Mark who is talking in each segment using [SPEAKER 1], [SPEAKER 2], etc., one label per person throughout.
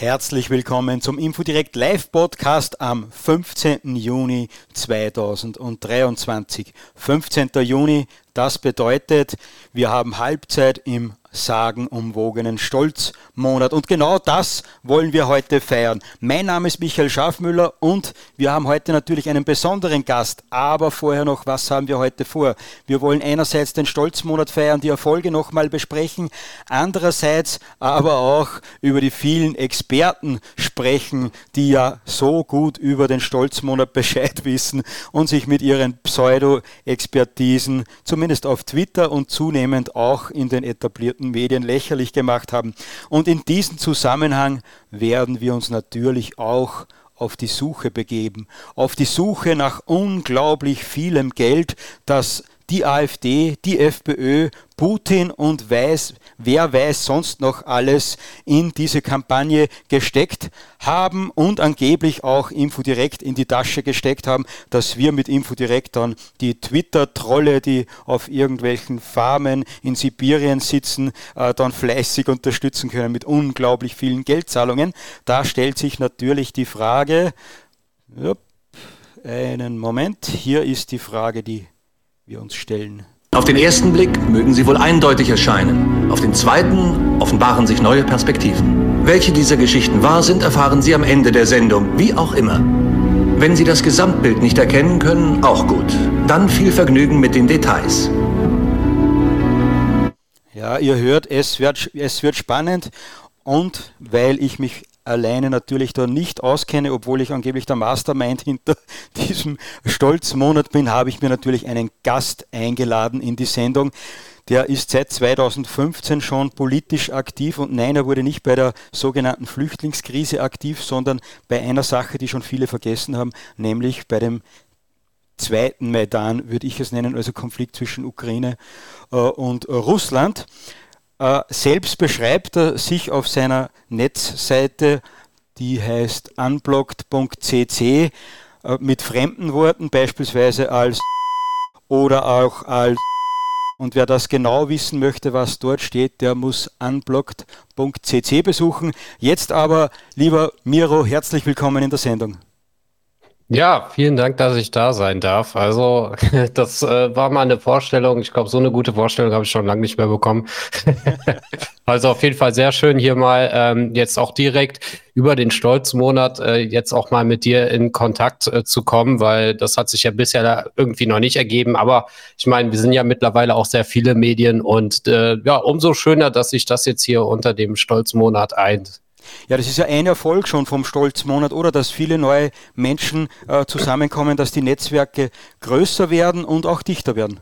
[SPEAKER 1] Herzlich willkommen zum Infodirect Live Podcast am 15. Juni 2023. 15. Juni, das bedeutet, wir haben Halbzeit im sagenumwogenen Stolzmonat. Und genau das wollen wir heute feiern. Mein Name ist Michael Schafmüller und wir haben heute natürlich einen besonderen Gast. Aber vorher noch, was haben wir heute vor? Wir wollen einerseits den Stolzmonat feiern, die Erfolge nochmal besprechen, andererseits aber auch über die vielen Experten sprechen, die ja so gut über den Stolzmonat Bescheid wissen und sich mit ihren Pseudo-Expertisen zumindest auf Twitter und zunehmend auch in den etablierten etablierten Medien lächerlich gemacht haben. Und in diesem Zusammenhang werden wir uns natürlich auch auf die Suche begeben, auf die Suche nach unglaublich vielem Geld, das die AfD, die FPÖ, Putin und weiß, wer weiß sonst noch alles in diese Kampagne gesteckt haben und angeblich auch Infodirekt in die Tasche gesteckt haben, dass wir mit Infodirekt dann die Twitter-Trolle, die auf irgendwelchen Farmen in Sibirien sitzen, äh, dann fleißig unterstützen können mit unglaublich vielen Geldzahlungen. Da stellt sich natürlich die Frage, einen Moment, hier ist die Frage, die wir uns stellen.
[SPEAKER 2] Auf den ersten Blick mögen sie wohl eindeutig erscheinen. Auf den zweiten offenbaren sich neue Perspektiven. Welche dieser Geschichten wahr sind, erfahren Sie am Ende der Sendung, wie auch immer. Wenn Sie das Gesamtbild nicht erkennen können, auch gut. Dann viel Vergnügen mit den Details.
[SPEAKER 1] Ja, ihr hört, es wird, es wird spannend und weil ich mich alleine natürlich da nicht auskenne, obwohl ich angeblich der Mastermind hinter diesem Stolzmonat bin, habe ich mir natürlich einen Gast eingeladen in die Sendung. Der ist seit 2015 schon politisch aktiv und nein, er wurde nicht bei der sogenannten Flüchtlingskrise aktiv, sondern bei einer Sache, die schon viele vergessen haben, nämlich bei dem zweiten Maidan, würde ich es nennen, also Konflikt zwischen Ukraine äh, und äh, Russland. Äh, selbst beschreibt er sich auf seiner Netzseite, die heißt unblocked.cc, äh, mit fremden Worten, beispielsweise als oder auch als und wer das genau wissen möchte, was dort steht, der muss unblocked.cc besuchen. Jetzt aber, lieber Miro, herzlich willkommen in der Sendung.
[SPEAKER 3] Ja, vielen Dank, dass ich da sein darf. Also, das äh, war mal eine Vorstellung. Ich glaube, so eine gute Vorstellung habe ich schon lange nicht mehr bekommen. also auf jeden Fall sehr schön, hier mal ähm, jetzt auch direkt über den Stolzmonat äh, jetzt auch mal mit dir in Kontakt äh, zu kommen, weil das hat sich ja bisher irgendwie noch nicht ergeben. Aber ich meine, wir sind ja mittlerweile auch sehr viele Medien und äh, ja, umso schöner, dass sich das jetzt hier unter dem Stolzmonat eint.
[SPEAKER 1] Ja, das ist ja ein Erfolg schon vom Stolzmonat, oder? Dass viele neue Menschen äh, zusammenkommen, dass die Netzwerke größer werden und auch dichter werden.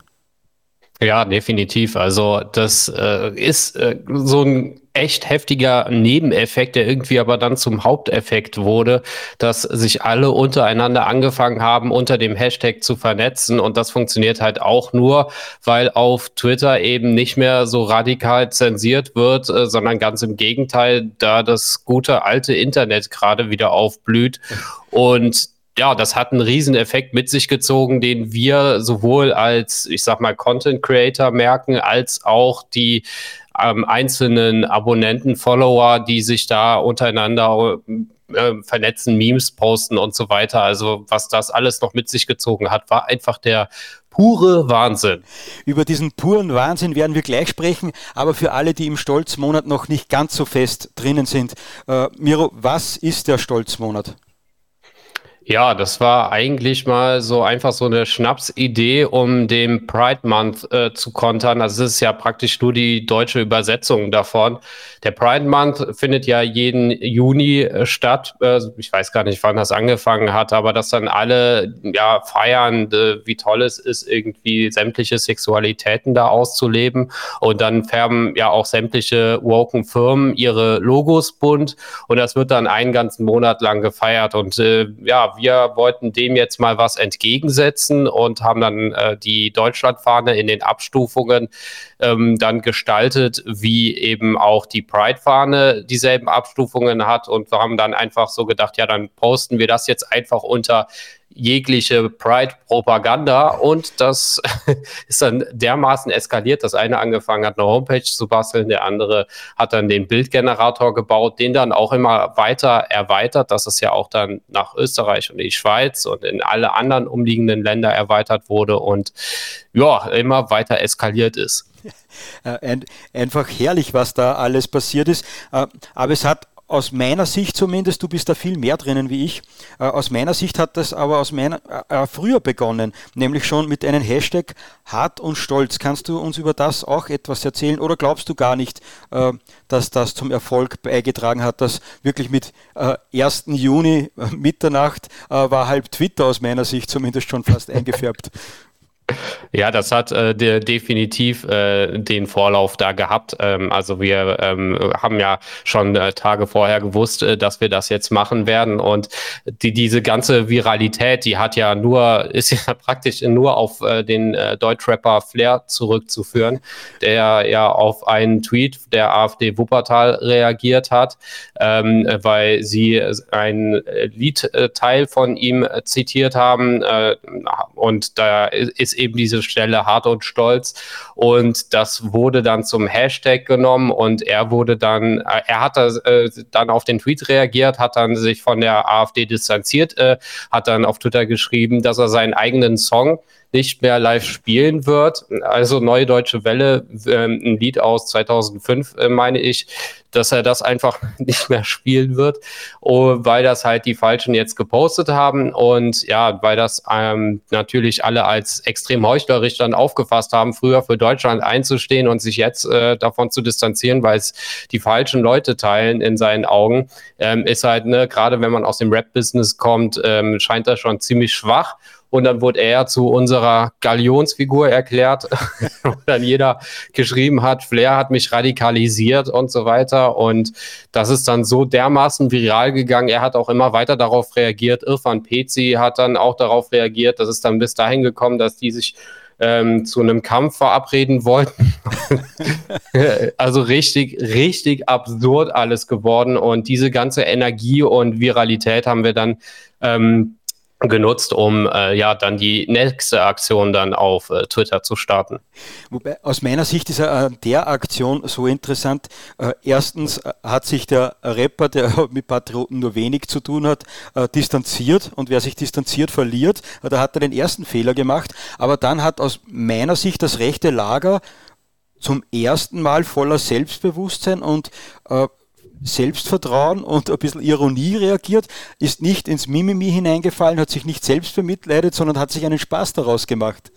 [SPEAKER 3] Ja, definitiv. Also das äh, ist äh, so ein echt heftiger Nebeneffekt, der irgendwie aber dann zum Haupteffekt wurde, dass sich alle untereinander angefangen haben, unter dem Hashtag zu vernetzen. Und das funktioniert halt auch nur, weil auf Twitter eben nicht mehr so radikal zensiert wird, äh, sondern ganz im Gegenteil, da das gute alte Internet gerade wieder aufblüht. Und ja, das hat einen riesen Effekt mit sich gezogen, den wir sowohl als, ich sag mal, Content Creator merken, als auch die ähm, einzelnen Abonnenten, Follower, die sich da untereinander äh, vernetzen, Memes posten und so weiter. Also was das alles noch mit sich gezogen hat, war einfach der pure Wahnsinn.
[SPEAKER 1] Über diesen puren Wahnsinn werden wir gleich sprechen, aber für alle, die im Stolzmonat noch nicht ganz so fest drinnen sind, äh, Miro, was ist der Stolzmonat?
[SPEAKER 3] Ja, das war eigentlich mal so einfach so eine Schnapsidee, um dem Pride Month äh, zu kontern. Also es ist ja praktisch nur die deutsche Übersetzung davon. Der Pride Month findet ja jeden Juni äh, statt. Äh, ich weiß gar nicht, wann das angefangen hat, aber dass dann alle ja feiern, äh, wie toll es ist, irgendwie sämtliche Sexualitäten da auszuleben. Und dann färben ja auch sämtliche woken Firmen ihre Logos bunt und das wird dann einen ganzen Monat lang gefeiert. Und äh, ja, wir wollten dem jetzt mal was entgegensetzen und haben dann äh, die Deutschlandfahne in den Abstufungen ähm, dann gestaltet, wie eben auch die Pride-Fahne dieselben Abstufungen hat. Und wir haben dann einfach so gedacht, ja, dann posten wir das jetzt einfach unter jegliche Pride-Propaganda und das ist dann dermaßen eskaliert, dass einer angefangen hat, eine Homepage zu basteln, der andere hat dann den Bildgenerator gebaut, den dann auch immer weiter erweitert, dass es ja auch dann nach Österreich und die Schweiz und in alle anderen umliegenden Länder erweitert wurde und ja, immer weiter eskaliert ist.
[SPEAKER 1] Äh, einfach herrlich, was da alles passiert ist. Äh, aber es hat aus meiner Sicht zumindest, du bist da viel mehr drinnen wie ich, äh, aus meiner Sicht hat das aber aus meiner, äh, früher begonnen, nämlich schon mit einem Hashtag hart und stolz. Kannst du uns über das auch etwas erzählen oder glaubst du gar nicht, äh, dass das zum Erfolg beigetragen hat, dass wirklich mit äh, 1. Juni äh, Mitternacht äh, war halb Twitter aus meiner Sicht zumindest schon fast eingefärbt?
[SPEAKER 3] Ja, das hat äh, de definitiv äh, den Vorlauf da gehabt. Ähm, also wir ähm, haben ja schon äh, Tage vorher gewusst, äh, dass wir das jetzt machen werden. Und die, diese ganze Viralität, die hat ja nur, ist ja praktisch nur auf äh, den äh, Deutschrapper Flair zurückzuführen, der ja auf einen Tweet der AfD Wuppertal reagiert hat, ähm, weil sie ein Liedteil von ihm zitiert haben. und da ist eben diese Stelle hart und stolz. Und das wurde dann zum Hashtag genommen und er wurde dann, äh, er hat äh, dann auf den Tweet reagiert, hat dann sich von der AfD distanziert, äh, hat dann auf Twitter geschrieben, dass er seinen eigenen Song nicht mehr live spielen wird. Also Neue Deutsche Welle, ähm, ein Lied aus 2005, äh, meine ich, dass er das einfach nicht mehr spielen wird, oh, weil das halt die Falschen jetzt gepostet haben und ja, weil das ähm, natürlich alle als extrem heuchlerisch dann aufgefasst haben, früher für Deutschland einzustehen und sich jetzt äh, davon zu distanzieren, weil es die falschen Leute teilen in seinen Augen, ähm, ist halt, ne, gerade wenn man aus dem Rap-Business kommt, ähm, scheint das schon ziemlich schwach. Und dann wurde er zu unserer Galionsfigur erklärt, wo dann jeder geschrieben hat, Flair hat mich radikalisiert und so weiter. Und das ist dann so dermaßen viral gegangen. Er hat auch immer weiter darauf reagiert. Irfan Pezi hat dann auch darauf reagiert. Das ist dann bis dahin gekommen, dass die sich ähm, zu einem Kampf verabreden wollten. also richtig, richtig absurd alles geworden. Und diese ganze Energie und Viralität haben wir dann ähm, genutzt, um äh, ja dann die nächste Aktion dann auf äh, Twitter zu starten.
[SPEAKER 1] Wobei aus meiner Sicht ist äh, der Aktion so interessant. Äh, erstens äh, hat sich der Rapper, der mit Patrioten nur wenig zu tun hat, äh, distanziert und wer sich distanziert, verliert. Da hat er den ersten Fehler gemacht. Aber dann hat aus meiner Sicht das rechte Lager zum ersten Mal voller Selbstbewusstsein und Selbstvertrauen und ein bisschen Ironie reagiert, ist nicht ins Mimimi hineingefallen, hat sich nicht selbst bemitleidet, sondern hat sich einen Spaß daraus gemacht.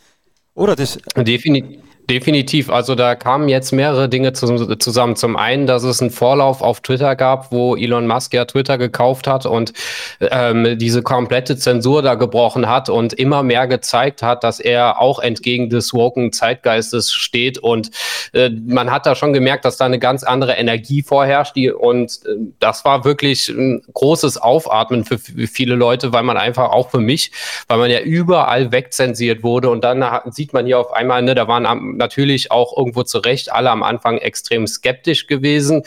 [SPEAKER 1] Oder das?
[SPEAKER 3] Definitiv. Definitiv. Also da kamen jetzt mehrere Dinge zusammen. Zum einen, dass es einen Vorlauf auf Twitter gab, wo Elon Musk ja Twitter gekauft hat und ähm, diese komplette Zensur da gebrochen hat und immer mehr gezeigt hat, dass er auch entgegen des woken Zeitgeistes steht. Und äh, man hat da schon gemerkt, dass da eine ganz andere Energie vorherrscht. Die, und äh, das war wirklich ein großes Aufatmen für viele Leute, weil man einfach auch für mich, weil man ja überall wegzensiert wurde. Und dann sieht man hier auf einmal, ne, da waren am natürlich auch irgendwo zu Recht alle am Anfang extrem skeptisch gewesen.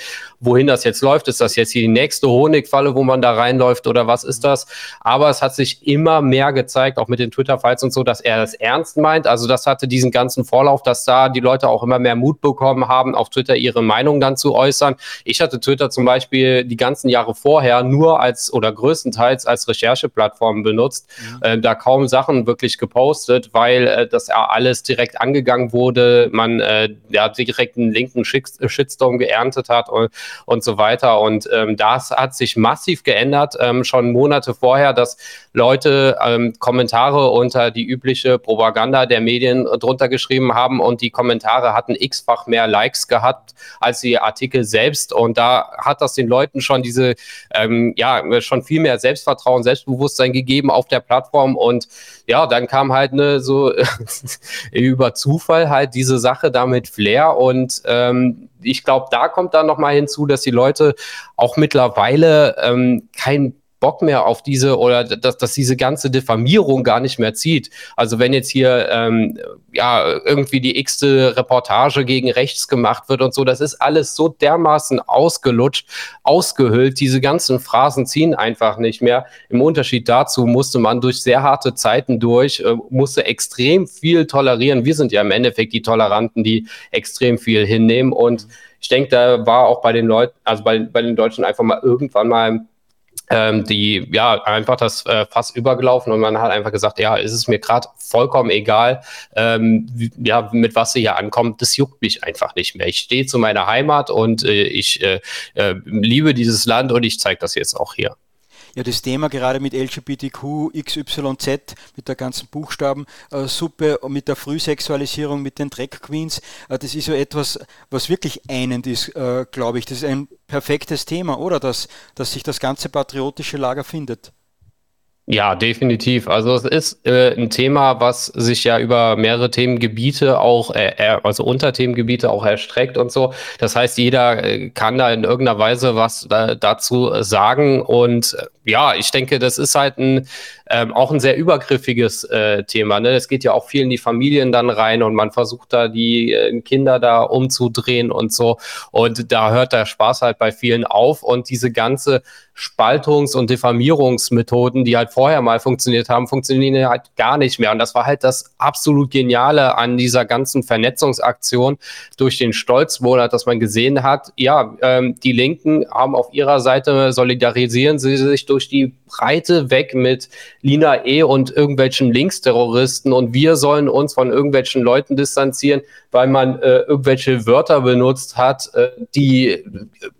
[SPEAKER 3] Wohin das jetzt läuft, ist das jetzt die nächste Honigfalle, wo man da reinläuft oder was ist das? Aber es hat sich immer mehr gezeigt, auch mit den Twitter-Files und so, dass er das ernst meint. Also das hatte diesen ganzen Vorlauf, dass da die Leute auch immer mehr Mut bekommen haben, auf Twitter ihre Meinung dann zu äußern. Ich hatte Twitter zum Beispiel die ganzen Jahre vorher nur als oder größtenteils als Rechercheplattform benutzt, mhm. äh, da kaum Sachen wirklich gepostet, weil äh, das ja alles direkt angegangen wurde man äh, ja, direkt einen linken äh, Shitstorm geerntet hat und, und so weiter. Und ähm, das hat sich massiv geändert, ähm, schon Monate vorher, dass Leute ähm, Kommentare unter die übliche Propaganda der Medien drunter geschrieben haben und die Kommentare hatten x-fach mehr Likes gehabt als die Artikel selbst. Und da hat das den Leuten schon diese, ähm, ja, schon viel mehr Selbstvertrauen, Selbstbewusstsein gegeben auf der Plattform. Und ja, dann kam halt eine so über Zufall halt diese Sache da mit Flair und ähm, ich glaube, da kommt dann nochmal hinzu, dass die Leute auch mittlerweile ähm, kein Bock mehr auf diese oder dass, dass diese ganze Diffamierung gar nicht mehr zieht. Also wenn jetzt hier ähm, ja irgendwie die x-te Reportage gegen rechts gemacht wird und so, das ist alles so dermaßen ausgelutscht, ausgehüllt. Diese ganzen Phrasen ziehen einfach nicht mehr. Im Unterschied dazu musste man durch sehr harte Zeiten durch, äh, musste extrem viel tolerieren. Wir sind ja im Endeffekt die Toleranten, die extrem viel hinnehmen und ich denke, da war auch bei den Leuten, also bei, bei den Deutschen einfach mal irgendwann mal ähm, die ja einfach das äh, Fass übergelaufen und man hat einfach gesagt, ja, ist es mir gerade vollkommen egal, ähm, wie, ja, mit was sie hier ankommt, das juckt mich einfach nicht mehr. Ich stehe zu meiner Heimat und äh, ich äh, äh liebe dieses Land und ich zeige das jetzt auch hier
[SPEAKER 1] ja das Thema gerade mit LGBTQ, XYZ, mit der ganzen Buchstabensuppe, mit der Frühsexualisierung, mit den Drag Queens, äh, das ist so etwas, was wirklich einend ist, äh, glaube ich. Das ist ein perfektes Thema, oder? Dass, dass sich das ganze patriotische Lager findet.
[SPEAKER 3] Ja, definitiv. Also es ist äh, ein Thema, was sich ja über mehrere Themengebiete auch, äh, also Unterthemengebiete auch erstreckt und so. Das heißt, jeder äh, kann da in irgendeiner Weise was da, dazu sagen. Und äh, ja, ich denke, das ist halt ein, ähm, auch ein sehr übergriffiges äh, Thema. Ne? Es geht ja auch viel in die Familien dann rein und man versucht da die äh, Kinder da umzudrehen und so. Und da hört der Spaß halt bei vielen auf. Und diese ganze Spaltungs- und Diffamierungsmethoden, die halt vorher mal funktioniert haben, funktionieren halt gar nicht mehr. Und das war halt das absolut Geniale an dieser ganzen Vernetzungsaktion durch den Stolzmonat, dass man gesehen hat, ja, ähm, die Linken haben auf ihrer Seite, solidarisieren sie sich durch die Breite weg mit Lina E. und irgendwelchen Linksterroristen und wir sollen uns von irgendwelchen Leuten distanzieren, weil man äh, irgendwelche Wörter benutzt hat, äh, die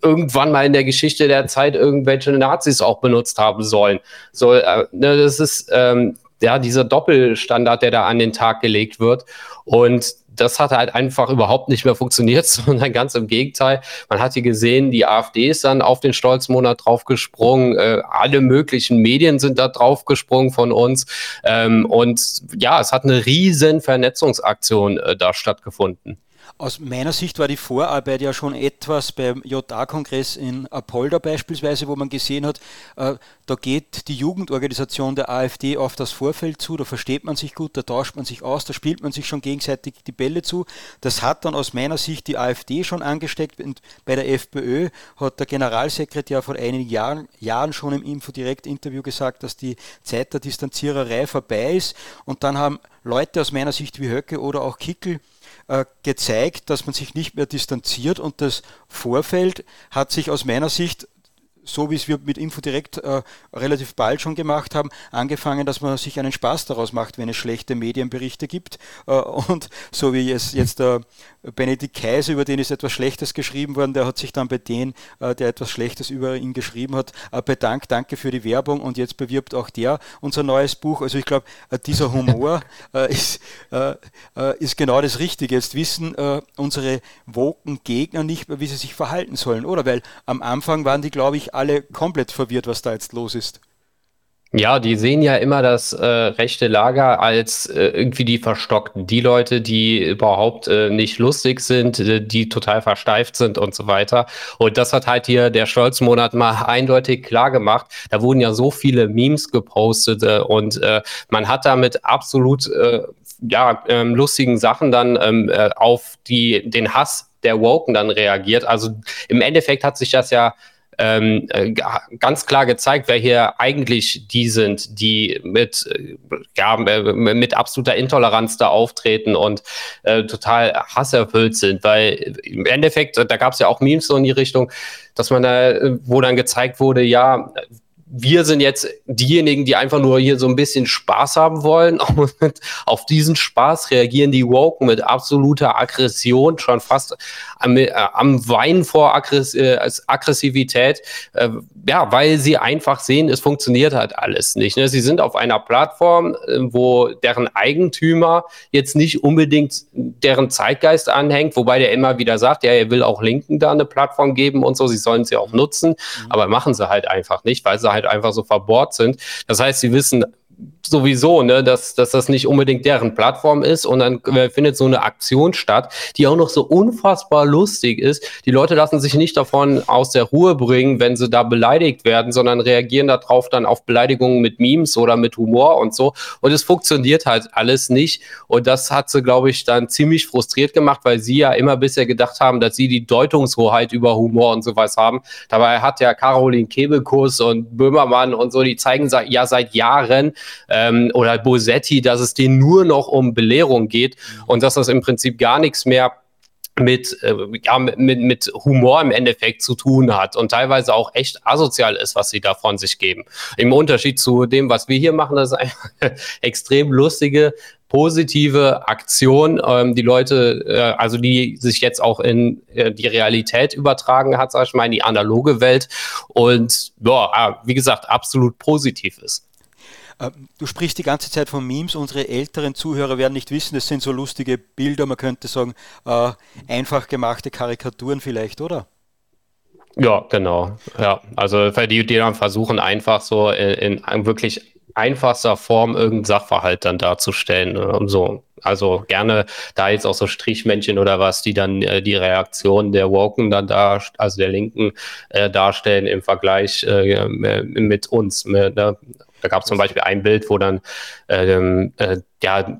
[SPEAKER 3] irgendwann mal in der Geschichte der Zeit irgendwelche Nazis auch benutzt haben sollen. So, äh, ne, das ist ähm, ja dieser Doppelstandard, der da an den Tag gelegt wird. Und das hat halt einfach überhaupt nicht mehr funktioniert, sondern ganz im Gegenteil. Man hat hier gesehen, die AfD ist dann auf den Stolzmonat draufgesprungen, äh, alle möglichen Medien sind da draufgesprungen von uns. Ähm, und ja, es hat eine riesen Vernetzungsaktion äh, da stattgefunden.
[SPEAKER 1] Aus meiner Sicht war die Vorarbeit ja schon etwas beim JA-Kongress in Apolda beispielsweise, wo man gesehen hat, äh, da geht die Jugendorganisation der AfD auf das Vorfeld zu, da versteht man sich gut, da tauscht man sich aus, da spielt man sich schon gegenseitig die Bälle zu. Das hat dann aus meiner Sicht die AfD schon angesteckt und bei der FPÖ hat der Generalsekretär vor einigen Jahren, Jahren schon im Info-Direkt-Interview gesagt, dass die Zeit der Distanziererei vorbei ist und dann haben Leute aus meiner Sicht wie Höcke oder auch Kickel gezeigt, dass man sich nicht mehr distanziert und das Vorfeld hat sich aus meiner Sicht so wie es wir mit Infodirekt äh, relativ bald schon gemacht haben, angefangen, dass man sich einen Spaß daraus macht, wenn es schlechte Medienberichte gibt. Äh, und so wie es jetzt der Benedikt Kaiser, über den ist etwas Schlechtes geschrieben worden, der hat sich dann bei denen, äh, der etwas Schlechtes über ihn geschrieben hat, äh, bedankt, danke für die Werbung und jetzt bewirbt auch der unser neues Buch. Also ich glaube, äh, dieser Humor äh, ist, ist genau das Richtige. Jetzt wissen unsere woken Gegner nicht mehr, wie sie sich verhalten sollen, oder? Weil am Anfang waren die, glaube ich, alle komplett verwirrt, was da jetzt los ist.
[SPEAKER 3] Ja, die sehen ja immer das äh, rechte Lager als äh, irgendwie die Verstockten, die Leute, die überhaupt äh, nicht lustig sind, äh, die total versteift sind und so weiter. Und das hat halt hier der Stolzmonat mal eindeutig klar gemacht. Da wurden ja so viele Memes gepostet äh, und äh, man hat damit absolut ja, ähm, lustigen Sachen dann ähm, auf die, den Hass der Woken dann reagiert. Also im Endeffekt hat sich das ja ähm, äh, ganz klar gezeigt, wer hier eigentlich die sind, die mit, äh, ja, äh, mit absoluter Intoleranz da auftreten und äh, total hasserfüllt sind, weil im Endeffekt, da gab es ja auch Memes so in die Richtung, dass man da, wo dann gezeigt wurde, ja, wir sind jetzt diejenigen, die einfach nur hier so ein bisschen Spaß haben wollen. Und auf diesen Spaß reagieren die Woken mit absoluter Aggression, schon fast am, äh, am Weinen vor Aggress äh, Aggressivität, äh, ja, weil sie einfach sehen, es funktioniert halt alles nicht. Ne? Sie sind auf einer Plattform, äh, wo deren Eigentümer jetzt nicht unbedingt deren Zeitgeist anhängt, wobei der immer wieder sagt, ja, er will auch Linken da eine Plattform geben und so, sie sollen sie auch nutzen, mhm. aber machen sie halt einfach nicht, weil sie halt einfach so verbohrt sind. Das heißt, sie wissen sowieso, ne, dass, dass das nicht unbedingt deren Plattform ist und dann äh, findet so eine Aktion statt, die auch noch so unfassbar lustig ist. Die Leute lassen sich nicht davon aus der Ruhe bringen, wenn sie da beleidigt werden, sondern reagieren darauf dann auf Beleidigungen mit Memes oder mit Humor und so. Und es funktioniert halt alles nicht. Und das hat sie, glaube ich, dann ziemlich frustriert gemacht, weil sie ja immer bisher gedacht haben, dass sie die Deutungshoheit über Humor und sowas haben. Dabei hat ja Caroline Kebekus und Böhmermann und so, die zeigen ja seit Jahren, ähm, oder Bosetti, dass es denen nur noch um Belehrung geht und dass das im Prinzip gar nichts mehr mit, äh, ja, mit, mit Humor im Endeffekt zu tun hat und teilweise auch echt asozial ist, was sie da von sich geben. Im Unterschied zu dem, was wir hier machen, das ist eine extrem lustige, positive Aktion, ähm, die Leute, äh, also die sich jetzt auch in äh, die Realität übertragen hat, sag ich mal, in die analoge Welt und ja, wie gesagt, absolut positiv ist.
[SPEAKER 1] Ähm, du sprichst die ganze Zeit von Memes. Unsere älteren Zuhörer werden nicht wissen, das sind so lustige Bilder, man könnte sagen, äh, einfach gemachte Karikaturen vielleicht, oder?
[SPEAKER 3] Ja, genau. Ja, also die, die dann versuchen einfach so in, in wirklich einfachster Form irgendeinen Sachverhalt dann darzustellen. Um so. Also gerne da jetzt auch so Strichmännchen oder was, die dann äh, die Reaktion der Woken dann da, also der Linken äh, darstellen im Vergleich äh, mit uns. Mit, ne? Da gab es zum Beispiel ein Bild, wo dann ähm, äh, ja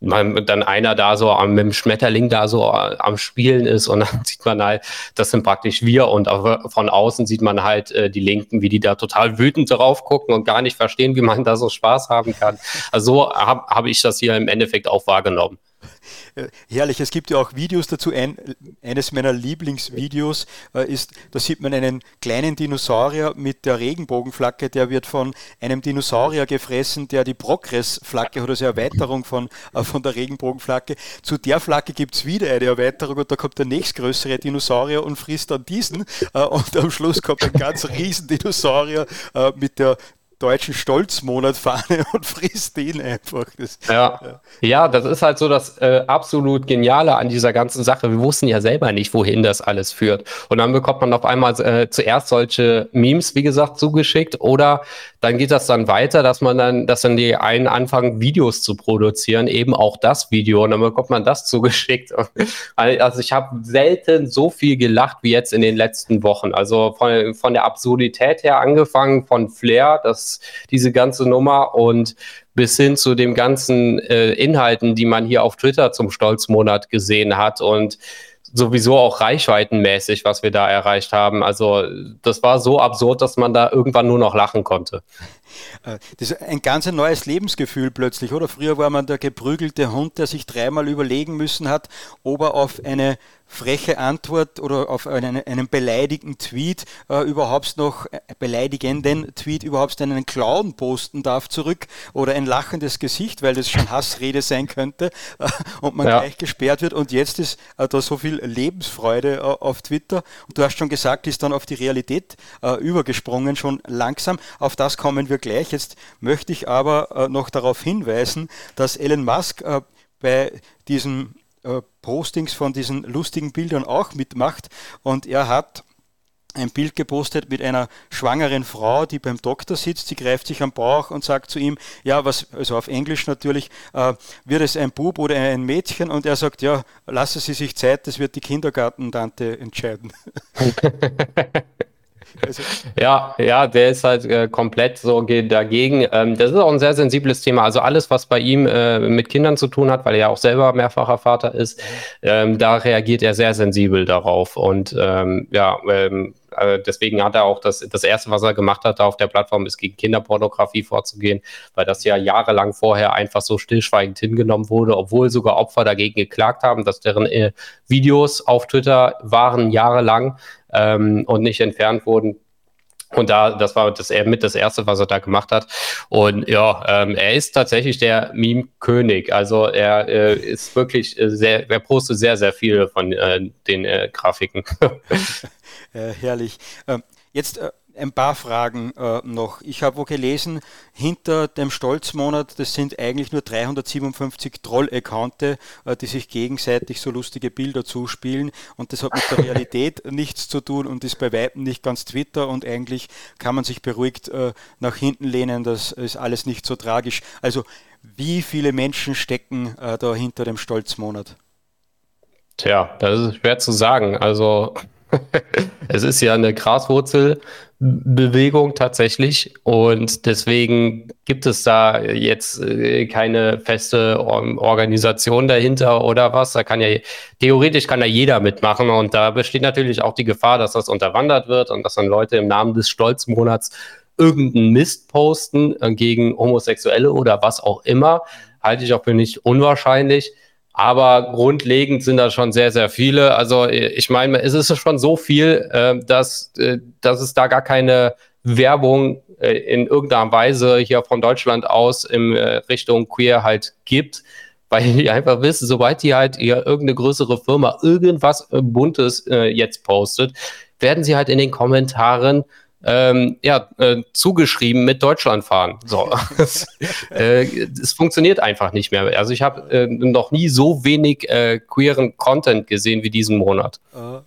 [SPEAKER 3] man, dann einer da so am, mit dem Schmetterling da so am Spielen ist und dann sieht man halt, das sind praktisch wir und von außen sieht man halt äh, die Linken, wie die da total wütend drauf gucken und gar nicht verstehen, wie man da so Spaß haben kann. Also so habe hab ich das hier im Endeffekt auch wahrgenommen.
[SPEAKER 1] Äh, herrlich, es gibt ja auch Videos dazu. Ein, eines meiner Lieblingsvideos äh, ist, da sieht man einen kleinen Dinosaurier mit der Regenbogenflagge, der wird von einem Dinosaurier gefressen, der die Progress-Flagge hat, also Erweiterung von, äh, von der Regenbogenflagge. Zu der Flagge gibt es wieder eine Erweiterung und da kommt der nächstgrößere Dinosaurier und frisst dann diesen äh, und am Schluss kommt ein ganz riesen Dinosaurier äh, mit der deutschen Stolzmonat Fahne und frisst den einfach.
[SPEAKER 3] Das, ja. ja. ja, das ist halt so das äh, absolut Geniale an dieser ganzen Sache. Wir wussten ja selber nicht, wohin das alles führt. Und dann bekommt man auf einmal äh, zuerst solche Memes, wie gesagt, zugeschickt oder dann geht das dann weiter, dass man dann, dass dann die einen anfangen, Videos zu produzieren, eben auch das Video und dann bekommt man das zugeschickt. Also ich habe selten so viel gelacht wie jetzt in den letzten Wochen. Also von, von der Absurdität her angefangen, von Flair, das diese ganze Nummer und bis hin zu dem ganzen äh, Inhalten, die man hier auf Twitter zum Stolzmonat gesehen hat und sowieso auch reichweitenmäßig, was wir da erreicht haben. Also das war so absurd, dass man da irgendwann nur noch lachen konnte.
[SPEAKER 1] Äh, das ist ein ganz neues Lebensgefühl plötzlich, oder? Früher war man der geprügelte Hund, der sich dreimal überlegen müssen hat, ob er auf eine freche Antwort oder auf einen, einen beleidigten Tweet äh, überhaupt noch, äh, beleidigenden Tweet überhaupt einen Clown posten darf zurück oder ein lachendes Gesicht, weil das schon Hassrede sein könnte äh, und man ja. gleich gesperrt wird. Und jetzt ist äh, da so viel Lebensfreude äh, auf Twitter. Und du hast schon gesagt, ist dann auf die Realität äh, übergesprungen, schon langsam. Auf das kommen wir gleich. Jetzt möchte ich aber noch darauf hinweisen, dass Elon Musk bei diesen äh, Postings von diesen lustigen Bildern auch mitmacht und er hat ein Bild gepostet mit einer schwangeren Frau, die beim Doktor sitzt. Sie greift sich am Bauch und sagt zu ihm, ja, was, also auf Englisch natürlich, äh, wird es ein Bub oder ein Mädchen? Und er sagt, ja, lassen Sie sich Zeit, das wird die Kindergartentante entscheiden.
[SPEAKER 3] Also. Ja, ja, der ist halt äh, komplett so dagegen. Ähm, das ist auch ein sehr sensibles Thema. Also alles, was bei ihm äh, mit Kindern zu tun hat, weil er ja auch selber mehrfacher Vater ist, ähm, da reagiert er sehr sensibel darauf. Und ähm, ja, ähm, äh, deswegen hat er auch das, das erste, was er gemacht hat, auf der Plattform, ist gegen Kinderpornografie vorzugehen, weil das ja jahrelang vorher einfach so stillschweigend hingenommen wurde, obwohl sogar Opfer dagegen geklagt haben, dass deren äh, Videos auf Twitter waren jahrelang ähm, und nicht entfernt wurden. Und da, das war das mit das erste, was er da gemacht hat. Und ja, ähm, er ist tatsächlich der Meme-König. Also er äh, ist wirklich äh, sehr, er postet sehr, sehr viele von äh, den äh, Grafiken.
[SPEAKER 1] herrlich. Ähm, jetzt äh, ein paar Fragen äh, noch. Ich habe wo gelesen, hinter dem Stolzmonat, das sind eigentlich nur 357 Troll-Accounte, äh, die sich gegenseitig so lustige Bilder zuspielen und das hat mit der Realität nichts zu tun und ist bei Weitem nicht ganz Twitter und eigentlich kann man sich beruhigt äh, nach hinten lehnen, das ist alles nicht so tragisch. Also wie viele Menschen stecken äh, da hinter dem Stolzmonat?
[SPEAKER 3] Tja, das ist schwer zu sagen. Also es ist ja eine Graswurzelbewegung tatsächlich und deswegen gibt es da jetzt äh, keine feste Organisation dahinter oder was. Da kann ja theoretisch kann da jeder mitmachen und da besteht natürlich auch die Gefahr, dass das unterwandert wird und dass dann Leute im Namen des Stolzmonats irgendeinen Mist posten äh, gegen Homosexuelle oder was auch immer. Halte ich auch für nicht unwahrscheinlich. Aber grundlegend sind da schon sehr, sehr viele. Also ich meine, es ist schon so viel, äh, dass, äh, dass es da gar keine Werbung äh, in irgendeiner Weise hier von Deutschland aus in äh, Richtung Queer halt gibt. Weil die einfach wissen, sobald die halt hier irgendeine größere Firma irgendwas äh, Buntes äh, jetzt postet, werden sie halt in den Kommentaren ähm, ja, äh, zugeschrieben mit Deutschland fahren. So. es, äh, es funktioniert einfach nicht mehr. Also ich habe äh, noch nie so wenig äh, queeren Content gesehen wie diesen Monat.
[SPEAKER 1] Äh,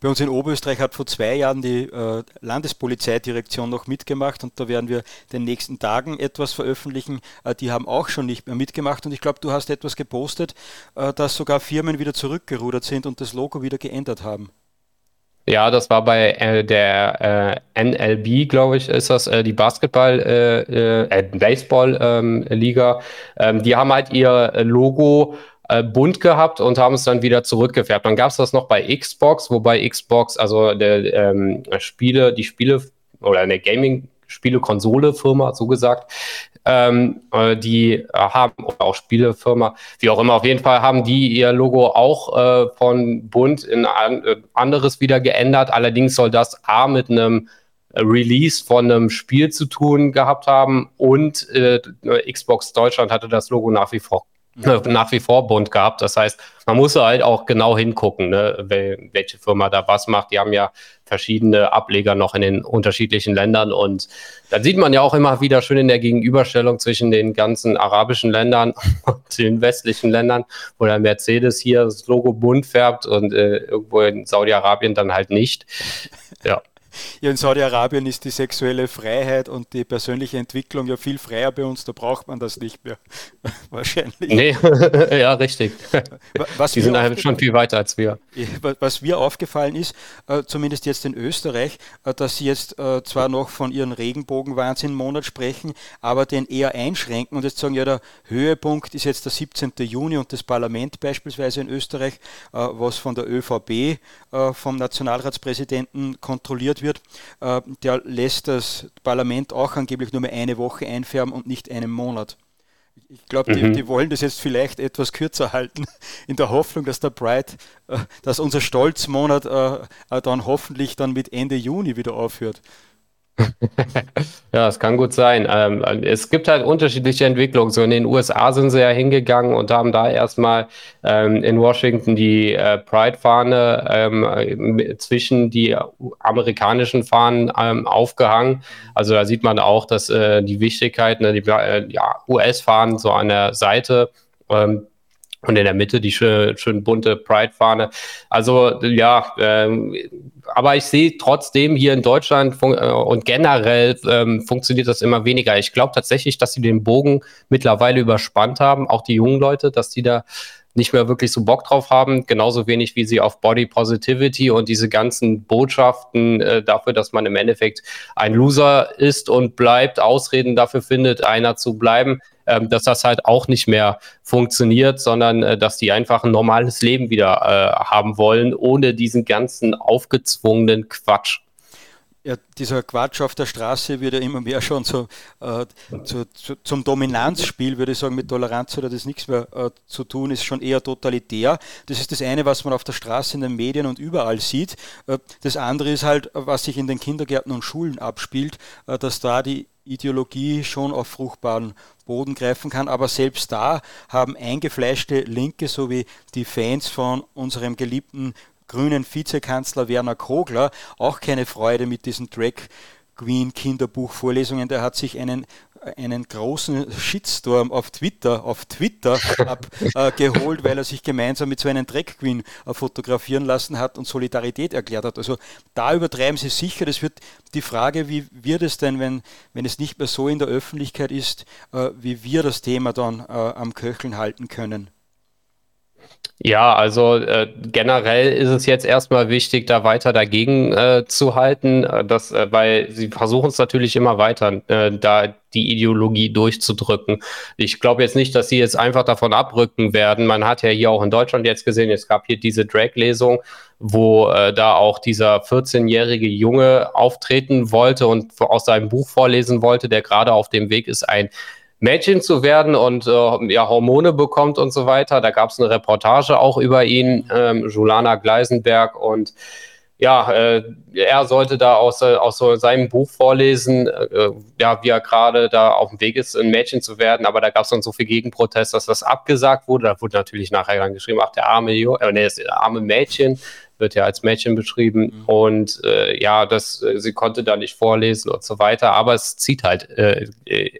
[SPEAKER 1] bei uns in Oberösterreich hat vor zwei Jahren die äh, Landespolizeidirektion noch mitgemacht und da werden wir den nächsten Tagen etwas veröffentlichen. die haben auch schon nicht mehr mitgemacht und ich glaube, du hast etwas gepostet, dass sogar Firmen wieder zurückgerudert sind und das Logo wieder geändert haben.
[SPEAKER 3] Ja, das war bei äh, der äh, NLB, glaube ich, ist das, äh, die Basketball, äh, äh, Baseball-Liga. Ähm, ähm, die haben halt ihr Logo äh, bunt gehabt und haben es dann wieder zurückgefärbt. Dann gab es das noch bei Xbox, wobei Xbox, also der ähm, Spiele, die Spiele oder eine Gaming Spiele-Konsole-Firma, so gesagt, ähm, äh, die äh, haben, oder auch Spielefirma, wie auch immer, auf jeden Fall haben die ihr Logo auch äh, von Bund in ein äh, anderes wieder geändert. Allerdings soll das A mit einem Release von einem Spiel zu tun gehabt haben und äh, Xbox Deutschland hatte das Logo nach wie vor nach wie vor bunt gehabt. Das heißt, man muss halt auch genau hingucken, ne, welche Firma da was macht. Die haben ja verschiedene Ableger noch in den unterschiedlichen Ländern und dann sieht man ja auch immer wieder schön in der Gegenüberstellung zwischen den ganzen arabischen Ländern und den westlichen Ländern, wo der Mercedes hier das Logo bunt färbt und äh, irgendwo in Saudi-Arabien dann halt nicht. Ja.
[SPEAKER 1] Ja, in Saudi-Arabien ist die sexuelle Freiheit und die persönliche Entwicklung ja viel freier bei uns, da braucht man das nicht mehr. Wahrscheinlich.
[SPEAKER 3] Nee, ja, richtig. Was die sind halt schon viel weiter als wir.
[SPEAKER 1] Was mir aufgefallen ist, äh, zumindest jetzt in Österreich, äh, dass sie jetzt äh, zwar noch von ihren Regenbogenwahnsinn-Monat sprechen, aber den eher einschränken und jetzt sagen, ja, der Höhepunkt ist jetzt der 17. Juni und das Parlament beispielsweise in Österreich, was von der ÖVP, vom Nationalratspräsidenten kontrolliert wird wird, äh, der lässt das Parlament auch angeblich nur mehr eine Woche einfärben und nicht einen Monat. Ich glaube, die, mhm. die, wollen das jetzt vielleicht etwas kürzer halten, in der Hoffnung, dass der Pride, äh, dass unser Stolzmonat äh, dann hoffentlich dann mit Ende Juni wieder aufhört.
[SPEAKER 3] ja, es kann gut sein. Ähm, es gibt halt unterschiedliche Entwicklungen. So in den USA sind sie ja hingegangen und haben da erstmal ähm, in Washington die äh, Pride-Fahne ähm, zwischen die amerikanischen Fahnen ähm, aufgehangen. Also da sieht man auch, dass äh, die Wichtigkeit, ne, die äh, ja, US-Fahnen so an der Seite ähm, und in der Mitte die schön, schön bunte Pride-Fahne. Also ja, ähm, aber ich sehe trotzdem hier in Deutschland äh, und generell ähm, funktioniert das immer weniger. Ich glaube tatsächlich, dass sie den Bogen mittlerweile überspannt haben, auch die jungen Leute, dass die da nicht mehr wirklich so Bock drauf haben, genauso wenig wie sie auf Body Positivity und diese ganzen Botschaften äh, dafür, dass man im Endeffekt ein Loser ist und bleibt, Ausreden dafür findet, einer zu bleiben, ähm, dass das halt auch nicht mehr funktioniert, sondern äh, dass die einfach ein normales Leben wieder äh, haben wollen, ohne diesen ganzen aufgezwungenen Quatsch.
[SPEAKER 1] Ja, dieser Quatsch auf der Straße wird ja immer mehr schon so, äh, zu, zu, zum Dominanzspiel, würde ich sagen, mit Toleranz hat das nichts mehr äh, zu tun, ist schon eher totalitär. Das ist das eine, was man auf der Straße, in den Medien und überall sieht. Äh, das andere ist halt, was sich in den Kindergärten und Schulen abspielt, äh, dass da die Ideologie schon auf fruchtbaren Boden greifen kann. Aber selbst da haben eingefleischte Linke sowie die Fans von unserem geliebten grünen Vizekanzler Werner Kogler auch keine Freude mit diesem Track Queen Kinderbuchvorlesungen, der hat sich einen einen großen Shitstorm auf Twitter, auf Twitter abgeholt, äh, weil er sich gemeinsam mit so einem Drag Queen äh, fotografieren lassen hat und Solidarität erklärt hat. Also da übertreiben sie sicher. Das wird die Frage, wie wird es denn, wenn, wenn es nicht mehr so in der Öffentlichkeit ist, äh, wie wir das Thema dann am Köcheln halten können.
[SPEAKER 3] Ja, also äh, generell ist es jetzt erstmal wichtig, da weiter dagegen äh, zu halten, äh, weil sie versuchen es natürlich immer weiter, da die Ideologie durchzudrücken. Ich glaube jetzt nicht, dass sie jetzt einfach davon abrücken werden. Man hat ja hier auch in Deutschland jetzt gesehen, es gab hier diese Drag-Lesung, wo äh, da auch dieser 14-jährige Junge auftreten wollte und aus seinem Buch vorlesen wollte, der gerade auf dem Weg ist, ein Mädchen zu werden und äh, ja, Hormone bekommt und so weiter. Da gab es eine Reportage auch über ihn, ähm, Julana Gleisenberg und ja, äh, er sollte da aus, äh, aus so seinem Buch vorlesen, äh, ja, wie er gerade da auf dem Weg ist, ein Mädchen zu werden, aber da gab es dann so viel Gegenprotest, dass das abgesagt wurde. Da wurde natürlich nachher dann geschrieben, ach, der arme, jo äh, nee, das arme Mädchen wird ja als Mädchen beschrieben mhm. und äh, ja, das, äh, sie konnte da nicht vorlesen und so weiter, aber es zieht halt äh,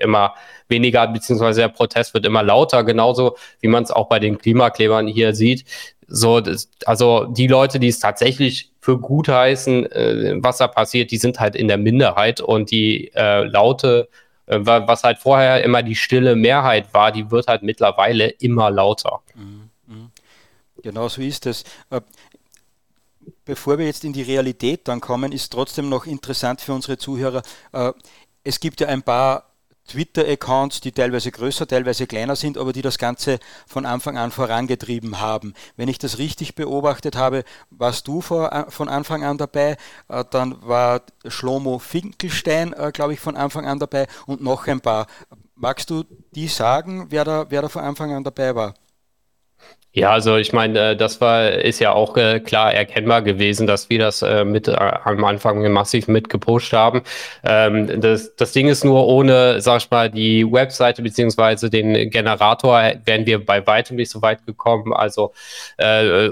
[SPEAKER 3] immer weniger, beziehungsweise der Protest wird immer lauter, genauso wie man es auch bei den Klimaklebern hier sieht. So, das, also die Leute, die es tatsächlich für gut heißen, äh, was da passiert, die sind halt in der Minderheit und die äh, laute, äh, was halt vorher immer die stille Mehrheit war, die wird halt mittlerweile immer lauter. Mhm,
[SPEAKER 1] mhm. Genau so ist es. Äh, bevor wir jetzt in die Realität dann kommen, ist trotzdem noch interessant für unsere Zuhörer. Äh, es gibt ja ein paar Twitter-Accounts, die teilweise größer, teilweise kleiner sind, aber die das Ganze von Anfang an vorangetrieben haben. Wenn ich das richtig beobachtet habe, warst du vor, äh, von Anfang an dabei, äh, dann war Schlomo Finkelstein, glaube ich, von Anfang an dabei und noch ein paar. Magst du die sagen, wer da, wer da von Anfang an dabei war?
[SPEAKER 3] Ja, also ich meine, äh, das war ist ja auch äh, klar erkennbar gewesen, dass wir das äh, mit am Anfang massiv mitgepusht haben. Ähm, das, das Ding ist nur ohne, sag ich mal, die Webseite beziehungsweise den Generator wären wir bei weitem nicht so weit gekommen. Also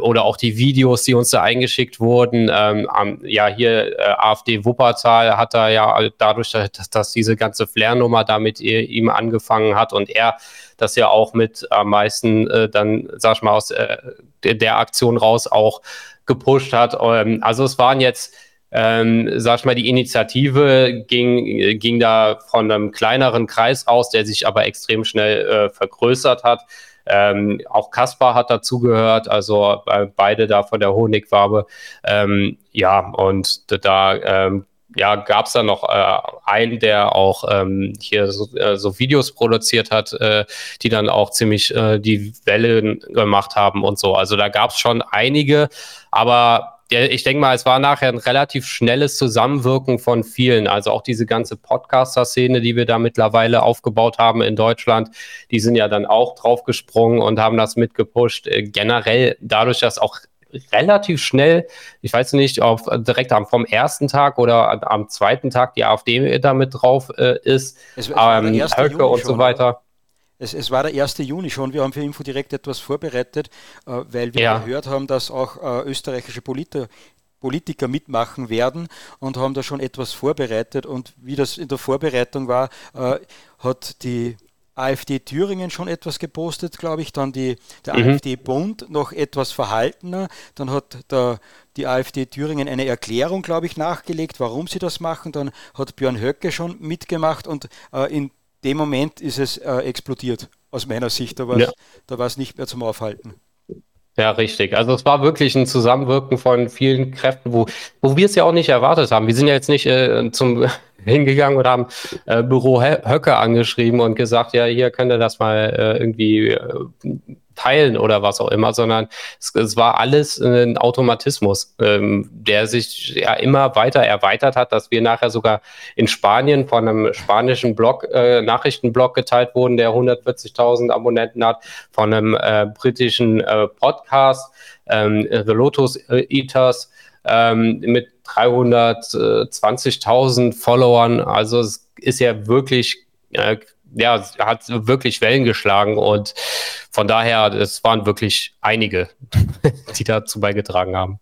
[SPEAKER 3] oder auch die Videos, die uns da eingeschickt wurden. Ähm, ja, hier AfD Wuppertal hat da ja dadurch, dass, dass diese ganze Flair-Nummer da mit ihm angefangen hat und er das ja auch mit am meisten äh, dann, sag ich mal, aus äh, der Aktion raus auch gepusht hat. Ähm, also es waren jetzt ähm, sag ich mal, die Initiative ging, ging da von einem kleineren Kreis aus, der sich aber extrem schnell äh, vergrößert hat. Ähm, auch Kaspar hat dazugehört, also äh, beide da von der Honigwabe. Ähm, ja, und da ähm, ja, gab es da noch äh, einen, der auch ähm, hier so, äh, so, Videos produziert hat, äh, die dann auch ziemlich äh, die Welle gemacht haben und so. Also da gab es schon einige, aber ich denke mal, es war nachher ein relativ schnelles Zusammenwirken von vielen. Also auch diese ganze Podcaster-Szene, die wir da mittlerweile aufgebaut haben in Deutschland, die sind ja dann auch draufgesprungen und haben das mitgepusht. Äh, generell dadurch, dass auch relativ schnell, ich weiß nicht, ob direkt am, vom ersten Tag oder am zweiten Tag die AfD damit drauf äh, ist, es, es ähm, Höcke und so weiter.
[SPEAKER 1] Es, es, war der 1. Juni schon. Wir haben für Info direkt etwas vorbereitet, äh, weil wir ja. gehört haben, dass auch äh, österreichische Politiker, Politiker mitmachen werden und haben da schon etwas vorbereitet. Und wie das in der Vorbereitung war, äh, hat die AfD Thüringen schon etwas gepostet, glaube ich, dann die, der mhm. AfD-Bund noch etwas verhaltener, dann hat der, die AfD Thüringen eine Erklärung, glaube ich, nachgelegt, warum sie das machen, dann hat Björn Höcke schon mitgemacht und äh, in dem Moment ist es äh, explodiert, aus meiner Sicht, da war es ja. nicht mehr zum Aufhalten.
[SPEAKER 3] Ja, richtig. Also es war wirklich ein Zusammenwirken von vielen Kräften, wo, wo wir es ja auch nicht erwartet haben. Wir sind ja jetzt nicht äh, zum hingegangen und haben äh, Büro Höcke angeschrieben und gesagt, ja, hier könnt ihr das mal äh, irgendwie äh, teilen oder was auch immer, sondern es, es war alles ein Automatismus, ähm, der sich ja immer weiter erweitert hat, dass wir nachher sogar in Spanien von einem spanischen Blog, äh, Nachrichtenblog geteilt wurden, der 140.000 Abonnenten hat, von einem äh, britischen äh, Podcast, ähm, The Lotus Eaters, ähm, mit 320.000 Followern. Also es ist ja wirklich, äh, ja, hat wirklich Wellen geschlagen und von daher, es waren wirklich einige, die dazu beigetragen haben.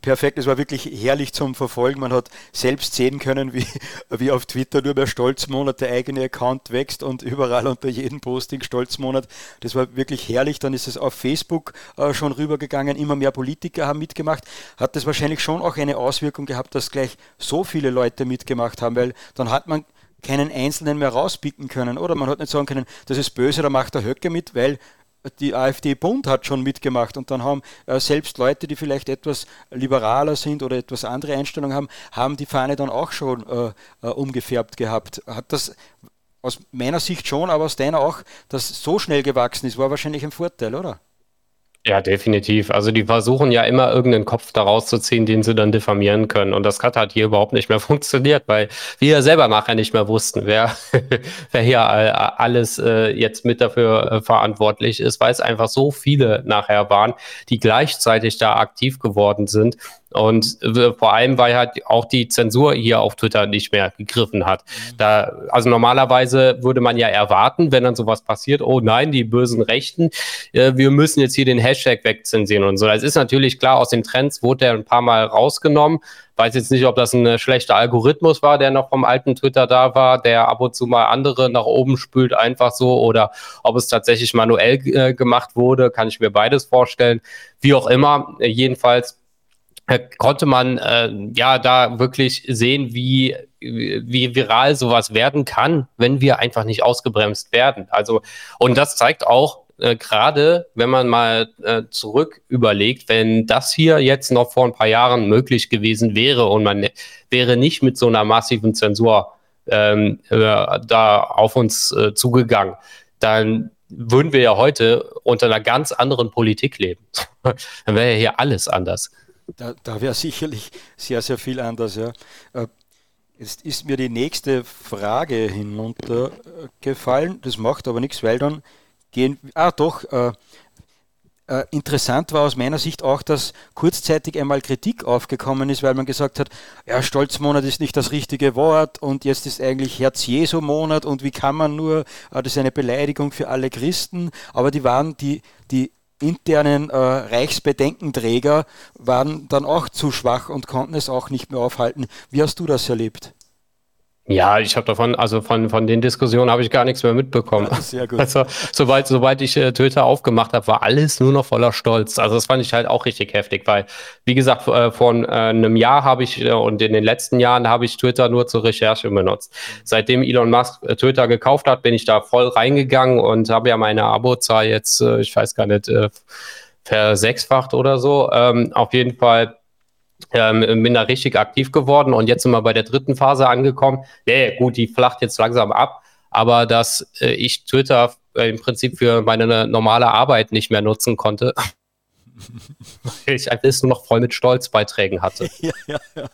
[SPEAKER 1] perfekt. Es war wirklich herrlich zum Verfolgen. Man hat selbst sehen können, wie, wie auf Twitter nur mehr Stolzmonat der eigene Account wächst und überall unter jedem Posting Stolzmonat. Das war wirklich herrlich. Dann ist es auf Facebook äh, schon rübergegangen. Immer mehr Politiker haben mitgemacht. Hat das wahrscheinlich schon auch eine Auswirkung gehabt, dass gleich so viele Leute mitgemacht haben, weil dann hat man keinen Einzelnen mehr rauspicken können, oder? Man hat nicht sagen können, das ist böse, da macht der Höcke mit, weil die AfD-Bund hat schon mitgemacht und dann haben äh, selbst Leute, die vielleicht etwas liberaler sind oder etwas andere Einstellungen haben, haben die Fahne dann auch schon äh, äh, umgefärbt gehabt. Hat das aus meiner Sicht schon, aber aus deiner auch, dass so schnell gewachsen ist, war wahrscheinlich ein Vorteil, oder?
[SPEAKER 3] Ja, definitiv. Also die versuchen ja immer irgendeinen Kopf daraus zu ziehen, den sie dann diffamieren können. Und das hat halt hier überhaupt nicht mehr funktioniert, weil wir selber nachher nicht mehr wussten, wer, wer hier alles äh, jetzt mit dafür äh, verantwortlich ist, weil es einfach so viele nachher waren, die gleichzeitig da aktiv geworden sind. Und äh, vor allem, weil halt auch die Zensur hier auf Twitter nicht mehr gegriffen hat. Mhm. Da, also normalerweise würde man ja erwarten, wenn dann sowas passiert, oh nein, die bösen Rechten, äh, wir müssen jetzt hier den Hashtag wegzensieren und so. Das ist natürlich klar, aus den Trends wurde der ein paar Mal rausgenommen. Weiß jetzt nicht, ob das ein schlechter Algorithmus war, der noch vom alten Twitter da war, der ab und zu mal andere nach oben spült, einfach so, oder ob es tatsächlich manuell äh, gemacht wurde, kann ich mir beides vorstellen. Wie auch immer, jedenfalls äh, konnte man äh, ja da wirklich sehen, wie, wie viral sowas werden kann, wenn wir einfach nicht ausgebremst werden. Also, und das zeigt auch, äh, gerade wenn man mal äh, zurück überlegt, wenn das hier jetzt noch vor ein paar Jahren möglich gewesen wäre und man wäre nicht mit so einer massiven Zensur ähm, äh, da auf uns äh, zugegangen, dann würden wir ja heute unter einer ganz anderen Politik leben. dann wäre ja hier alles anders.
[SPEAKER 1] Da, da wäre sicherlich sehr, sehr viel anders. Ja. Äh, jetzt ist mir die nächste Frage hinuntergefallen. Das macht aber nichts, weil dann gehen. Ah, doch. Äh, äh, interessant war aus meiner Sicht auch, dass kurzzeitig einmal Kritik aufgekommen ist, weil man gesagt hat, ja, Stolzmonat ist nicht das richtige Wort und jetzt ist eigentlich Herz-Jesu-Monat und wie kann man nur, äh, das ist eine Beleidigung für alle Christen, aber die waren die, die internen äh, Reichsbedenkenträger waren dann auch zu schwach und konnten es auch nicht mehr aufhalten. Wie hast du das erlebt?
[SPEAKER 3] Ja, ich habe davon, also von, von den Diskussionen habe ich gar nichts mehr mitbekommen. Sehr gut. Also, sobald, sobald ich äh, Twitter aufgemacht habe, war alles nur noch voller Stolz. Also, das fand ich halt auch richtig heftig, weil, wie gesagt, äh, vor äh, einem Jahr habe ich äh, und in den letzten Jahren habe ich Twitter nur zur Recherche benutzt. Seitdem Elon Musk äh, Twitter gekauft hat, bin ich da voll reingegangen und habe ja meine Abozahl jetzt, äh, ich weiß gar nicht, versechsfacht oder so. Ähm, auf jeden Fall ähm, bin da richtig aktiv geworden und jetzt sind wir bei der dritten Phase angekommen. Nee, gut, die flacht jetzt langsam ab, aber dass äh, ich Twitter äh, im Prinzip für meine normale Arbeit nicht mehr nutzen konnte, ich alles nur noch voll mit Stolzbeiträgen hatte. Ja, ja,
[SPEAKER 1] ja.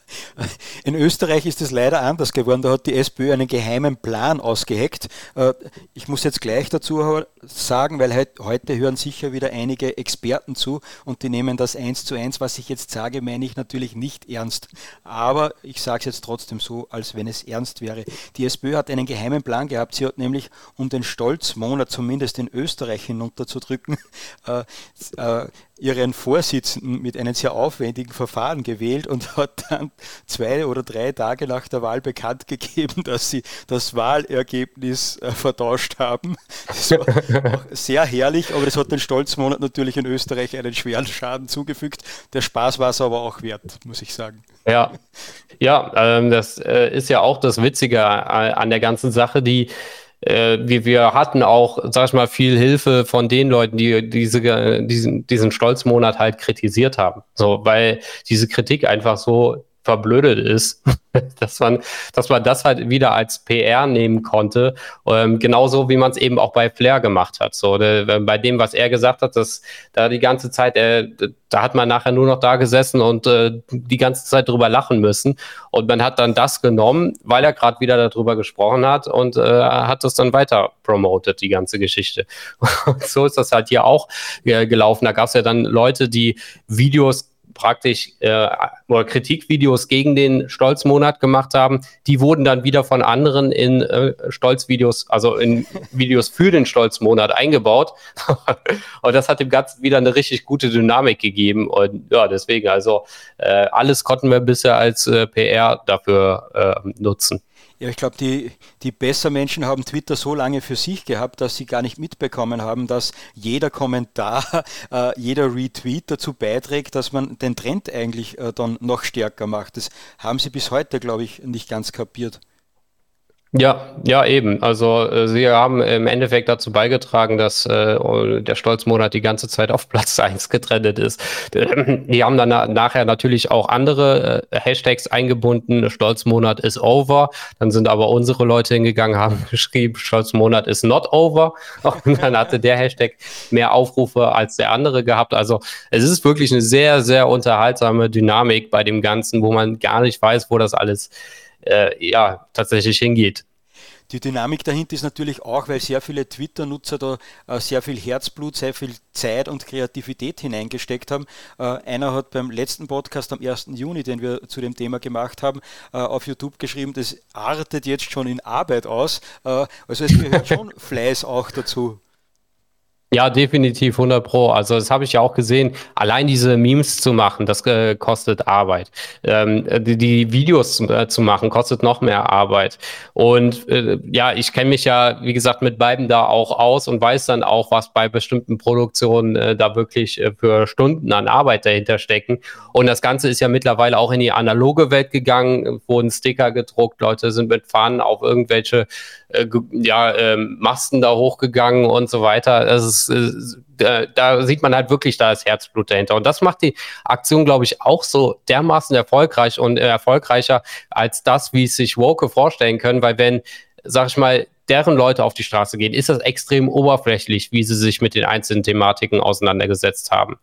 [SPEAKER 1] In Österreich ist es leider anders geworden. Da hat die SPÖ einen geheimen Plan ausgeheckt. Äh, ich muss jetzt gleich dazu sagen, weil heute hören sicher wieder einige Experten zu und die nehmen das eins zu eins. Was ich jetzt sage, meine ich natürlich nicht ernst. Aber ich sage es jetzt trotzdem so, als wenn es ernst wäre. Die SPÖ hat einen geheimen Plan gehabt. Sie hat nämlich, um den Stolzmonat zumindest in Österreich hinunterzudrücken, äh, äh, ihren Vorsitzenden mit einem sehr aufwendigen Verfahren gewählt und hat dann zwei oder drei Tage nach der Wahl bekannt gegeben, dass sie das Wahlergebnis äh, vertauscht haben. War sehr herrlich, aber das hat den Stolzmonat natürlich in Österreich einen schweren Schaden zugefügt. Der Spaß war es aber auch wert, muss ich sagen.
[SPEAKER 3] Ja, ja, ähm, das äh, ist ja auch das Witzige äh, an der ganzen Sache, die äh, wir, wir hatten auch, sag ich mal, viel Hilfe von den Leuten, die diese, diesen, diesen Stolzmonat halt kritisiert haben. So, weil diese Kritik einfach so verblödet ist, dass man, dass man das halt wieder als PR nehmen konnte, ähm, genauso wie man es eben auch bei Flair gemacht hat. So, der, bei dem, was er gesagt hat, dass da die ganze Zeit, äh, da hat man nachher nur noch da gesessen und äh, die ganze Zeit drüber lachen müssen. Und man hat dann das genommen, weil er gerade wieder darüber gesprochen hat und äh, hat das dann weiter promotet, die ganze Geschichte. Und so ist das halt hier auch äh, gelaufen. Da gab es ja dann Leute, die Videos praktisch äh, oder Kritikvideos gegen den Stolzmonat gemacht haben, die wurden dann wieder von anderen in äh, Stolzvideos, also in Videos für den Stolzmonat eingebaut. und das hat dem Ganzen wieder eine richtig gute Dynamik gegeben. Und ja, deswegen, also äh, alles konnten wir bisher als äh, PR dafür äh, nutzen.
[SPEAKER 1] Ja, ich glaube, die, die Besser-Menschen haben Twitter so lange für sich gehabt, dass sie gar nicht mitbekommen haben, dass jeder Kommentar, äh, jeder Retweet dazu beiträgt, dass man den Trend eigentlich äh, dann noch stärker macht. Das haben sie bis heute, glaube ich, nicht ganz kapiert.
[SPEAKER 3] Ja, ja, eben. Also äh, sie haben im Endeffekt dazu beigetragen, dass äh, der Stolzmonat die ganze Zeit auf Platz 1 getrennt ist. Die haben dann na nachher natürlich auch andere äh, Hashtags eingebunden. Stolzmonat ist over. Dann sind aber unsere Leute hingegangen, haben geschrieben, Stolzmonat ist not over. Und dann hatte der Hashtag mehr Aufrufe als der andere gehabt. Also es ist wirklich eine sehr, sehr unterhaltsame Dynamik bei dem Ganzen, wo man gar nicht weiß, wo das alles äh, ja, tatsächlich hingeht.
[SPEAKER 1] Die Dynamik dahinter ist natürlich auch, weil sehr viele Twitter-Nutzer da äh, sehr viel Herzblut, sehr viel Zeit und Kreativität hineingesteckt haben. Äh, einer hat beim letzten Podcast am 1. Juni, den wir zu dem Thema gemacht haben, äh, auf YouTube geschrieben, das artet jetzt schon in Arbeit aus. Äh, also es gehört schon Fleiß auch dazu.
[SPEAKER 3] Ja, definitiv 100 Pro. Also das habe ich ja auch gesehen. Allein diese Memes zu machen, das äh, kostet Arbeit. Ähm, die, die, Videos zu, äh, zu, machen, kostet noch mehr Arbeit. Und äh, ja, ich kenne mich ja, wie gesagt, mit beiden da auch aus und weiß dann auch, was bei bestimmten Produktionen äh, da wirklich äh, für Stunden an Arbeit dahinter stecken. Und das Ganze ist ja mittlerweile auch in die analoge Welt gegangen, wurden Sticker gedruckt, Leute sind mit Fahnen auf irgendwelche äh, ja, ähm, Masten da hochgegangen und so weiter. Das ist äh, da sieht man halt wirklich da das Herzblut dahinter. Und das macht die Aktion, glaube ich, auch so dermaßen erfolgreich und äh, erfolgreicher als das, wie es sich Woke vorstellen können, weil wenn, sag ich mal, deren Leute auf die Straße gehen, ist das extrem oberflächlich, wie sie sich mit den einzelnen Thematiken auseinandergesetzt haben.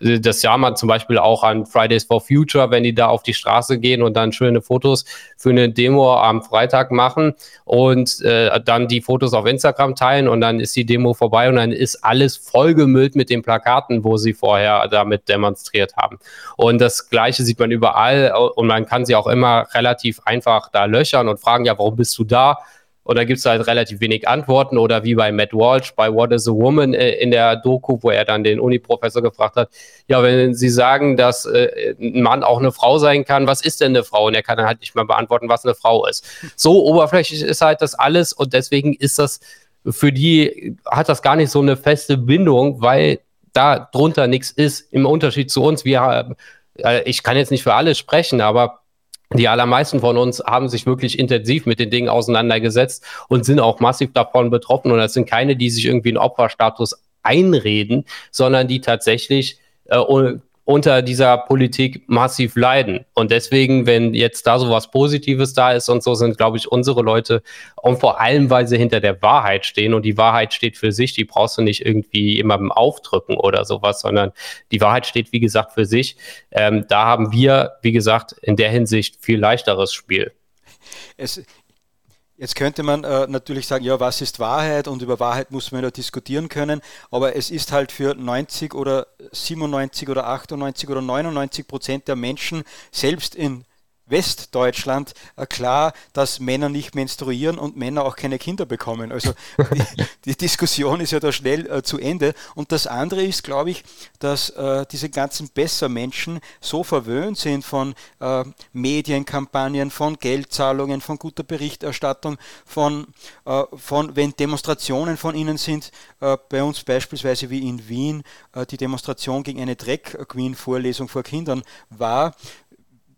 [SPEAKER 3] Das sah man zum Beispiel auch an Fridays for Future, wenn die da auf die Straße gehen und dann schöne Fotos für eine Demo am Freitag machen und äh, dann die Fotos auf Instagram teilen und dann ist die Demo vorbei und dann ist alles vollgemüllt mit den Plakaten, wo sie vorher damit demonstriert haben. Und das Gleiche sieht man überall und man kann sie auch immer relativ einfach da löchern und fragen, ja, warum bist du da? Und da gibt es halt relativ wenig Antworten oder wie bei Matt Walsh bei What is a Woman äh, in der Doku, wo er dann den Uni-Professor gefragt hat, ja, wenn Sie sagen, dass äh, ein Mann auch eine Frau sein kann, was ist denn eine Frau? Und er kann dann halt nicht mal beantworten, was eine Frau ist. So oberflächlich ist halt das alles und deswegen ist das für die, hat das gar nicht so eine feste Bindung, weil da drunter nichts ist, im Unterschied zu uns. Wir, äh, ich kann jetzt nicht für alle sprechen, aber die allermeisten von uns haben sich wirklich intensiv mit den Dingen auseinandergesetzt und sind auch massiv davon betroffen. Und das sind keine, die sich irgendwie einen Opferstatus einreden, sondern die tatsächlich äh, unter dieser Politik massiv leiden. Und deswegen, wenn jetzt da so was Positives da ist und so, sind, glaube ich, unsere Leute und vor allem, weil sie hinter der Wahrheit stehen und die Wahrheit steht für sich, die brauchst du nicht irgendwie jemandem aufdrücken oder sowas, sondern die Wahrheit steht, wie gesagt, für sich. Ähm, da haben wir, wie gesagt, in der Hinsicht viel leichteres Spiel.
[SPEAKER 1] Es, Jetzt könnte man äh, natürlich sagen, ja, was ist Wahrheit und über Wahrheit muss man ja diskutieren können, aber es ist halt für 90 oder 97 oder 98 oder 99 Prozent der Menschen selbst in Westdeutschland äh, klar, dass Männer nicht menstruieren und Männer auch keine Kinder bekommen. Also die, die Diskussion ist ja da schnell äh, zu Ende. Und das andere ist, glaube ich, dass äh, diese ganzen Bessermenschen so verwöhnt sind von äh, Medienkampagnen, von Geldzahlungen, von guter Berichterstattung, von, äh, von wenn Demonstrationen von ihnen sind, äh, bei uns beispielsweise wie in Wien, die Demonstration gegen eine Drag-Queen-Vorlesung vor Kindern war,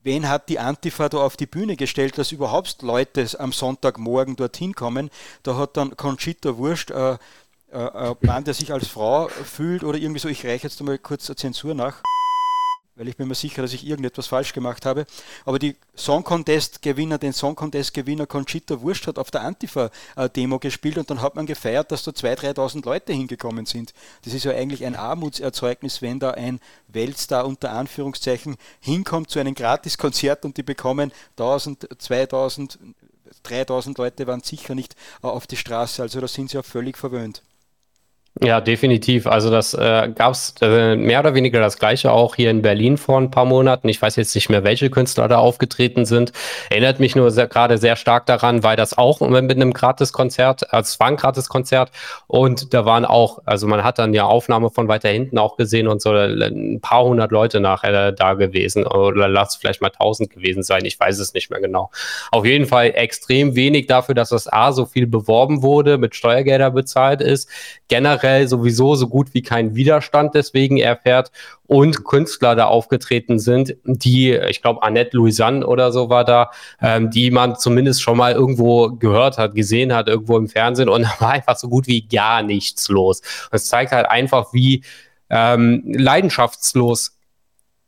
[SPEAKER 1] wen hat die Antifa da auf die Bühne gestellt, dass überhaupt Leute am Sonntagmorgen dorthin kommen. Da hat dann Conchita Wurst, äh, äh, ein Mann, der sich als Frau fühlt oder irgendwie so, ich reiche jetzt mal kurz Zensur nach weil ich bin mir sicher, dass ich irgendetwas falsch gemacht habe. Aber die Song Contest Gewinner, den Song Contest Gewinner Conchita Wurst hat auf der Antifa-Demo gespielt und dann hat man gefeiert, dass da 2.000, 3.000 Leute hingekommen sind. Das ist ja eigentlich ein Armutserzeugnis, wenn da ein Weltstar unter Anführungszeichen hinkommt zu einem Gratiskonzert und die bekommen 1.000, 2.000, 3.000 Leute waren sicher nicht auf die Straße. Also da sind sie ja völlig verwöhnt.
[SPEAKER 3] Ja, definitiv. Also das äh, gab es äh, mehr oder weniger das gleiche auch hier in Berlin vor ein paar Monaten. Ich weiß jetzt nicht mehr, welche Künstler da aufgetreten sind. Erinnert mich nur gerade sehr stark daran, weil das auch mit einem Gratiskonzert, also es war ein Gratiskonzert und da waren auch, also man hat dann ja Aufnahme von weiter hinten auch gesehen und so ein paar hundert Leute nachher da gewesen oder lass vielleicht mal tausend gewesen sein. Ich weiß es nicht mehr genau. Auf jeden Fall extrem wenig dafür, dass das A so viel beworben wurde, mit Steuergelder bezahlt ist. Generell generell sowieso so gut wie keinen Widerstand deswegen erfährt und Künstler da aufgetreten sind, die, ich glaube, Annette Louisanne oder so war da, ähm, die man zumindest schon mal irgendwo gehört hat, gesehen hat, irgendwo im Fernsehen und da war einfach so gut wie gar nichts los. Es zeigt halt einfach, wie ähm, leidenschaftslos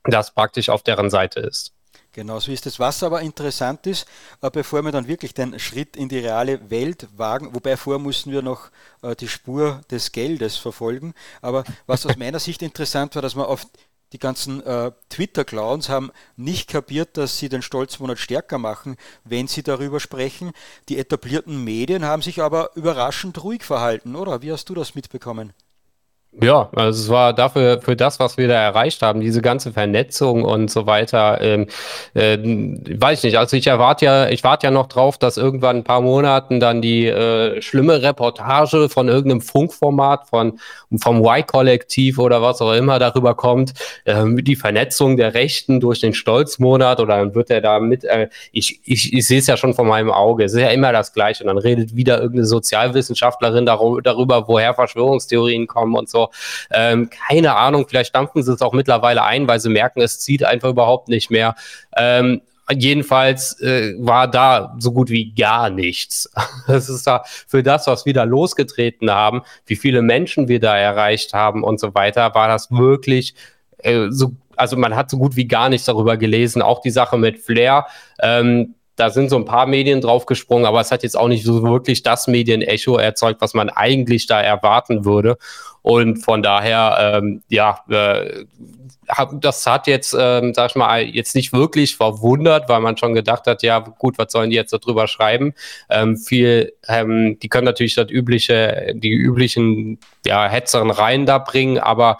[SPEAKER 3] das praktisch auf deren Seite ist.
[SPEAKER 1] Genau so ist es. Was aber interessant ist, äh, bevor wir dann wirklich den Schritt in die reale Welt wagen, wobei vorher mussten wir noch äh, die Spur des Geldes verfolgen. Aber was aus meiner Sicht interessant war, dass man auf die ganzen äh, Twitter-Clowns haben nicht kapiert, dass sie den Stolzmonat stärker machen, wenn sie darüber sprechen. Die etablierten Medien haben sich aber überraschend ruhig verhalten, oder? Wie hast du das mitbekommen?
[SPEAKER 3] Ja, also es war dafür, für das, was wir da erreicht haben, diese ganze Vernetzung und so weiter, ähm, äh, weiß ich nicht. Also ich erwarte ja, ich warte ja noch drauf, dass irgendwann ein paar Monaten dann die äh, schlimme Reportage von irgendeinem Funkformat von vom Y-Kollektiv oder was auch immer darüber kommt, äh, die Vernetzung der Rechten durch den Stolzmonat oder dann wird er da mit, äh, ich, ich, ich sehe es ja schon vor meinem Auge, es ist ja immer das Gleiche und dann redet wieder irgendeine Sozialwissenschaftlerin darüber, woher Verschwörungstheorien kommen und so. Ähm, keine Ahnung, vielleicht dampfen sie es auch mittlerweile ein, weil sie merken, es zieht einfach überhaupt nicht mehr. Ähm, jedenfalls äh, war da so gut wie gar nichts. Das ist da für das, was wir da losgetreten haben, wie viele Menschen wir da erreicht haben und so weiter, war das wirklich äh, so, also man hat so gut wie gar nichts darüber gelesen. Auch die Sache mit Flair, ähm, da sind so ein paar Medien draufgesprungen, aber es hat jetzt auch nicht so wirklich das Medienecho erzeugt, was man eigentlich da erwarten würde. Und von daher, ähm, ja, äh, das hat jetzt, ähm, sag ich mal, jetzt nicht wirklich verwundert, weil man schon gedacht hat, ja, gut, was sollen die jetzt darüber schreiben? Ähm, viel, ähm, die können natürlich das übliche, die üblichen, ja, Hetzereien da bringen, aber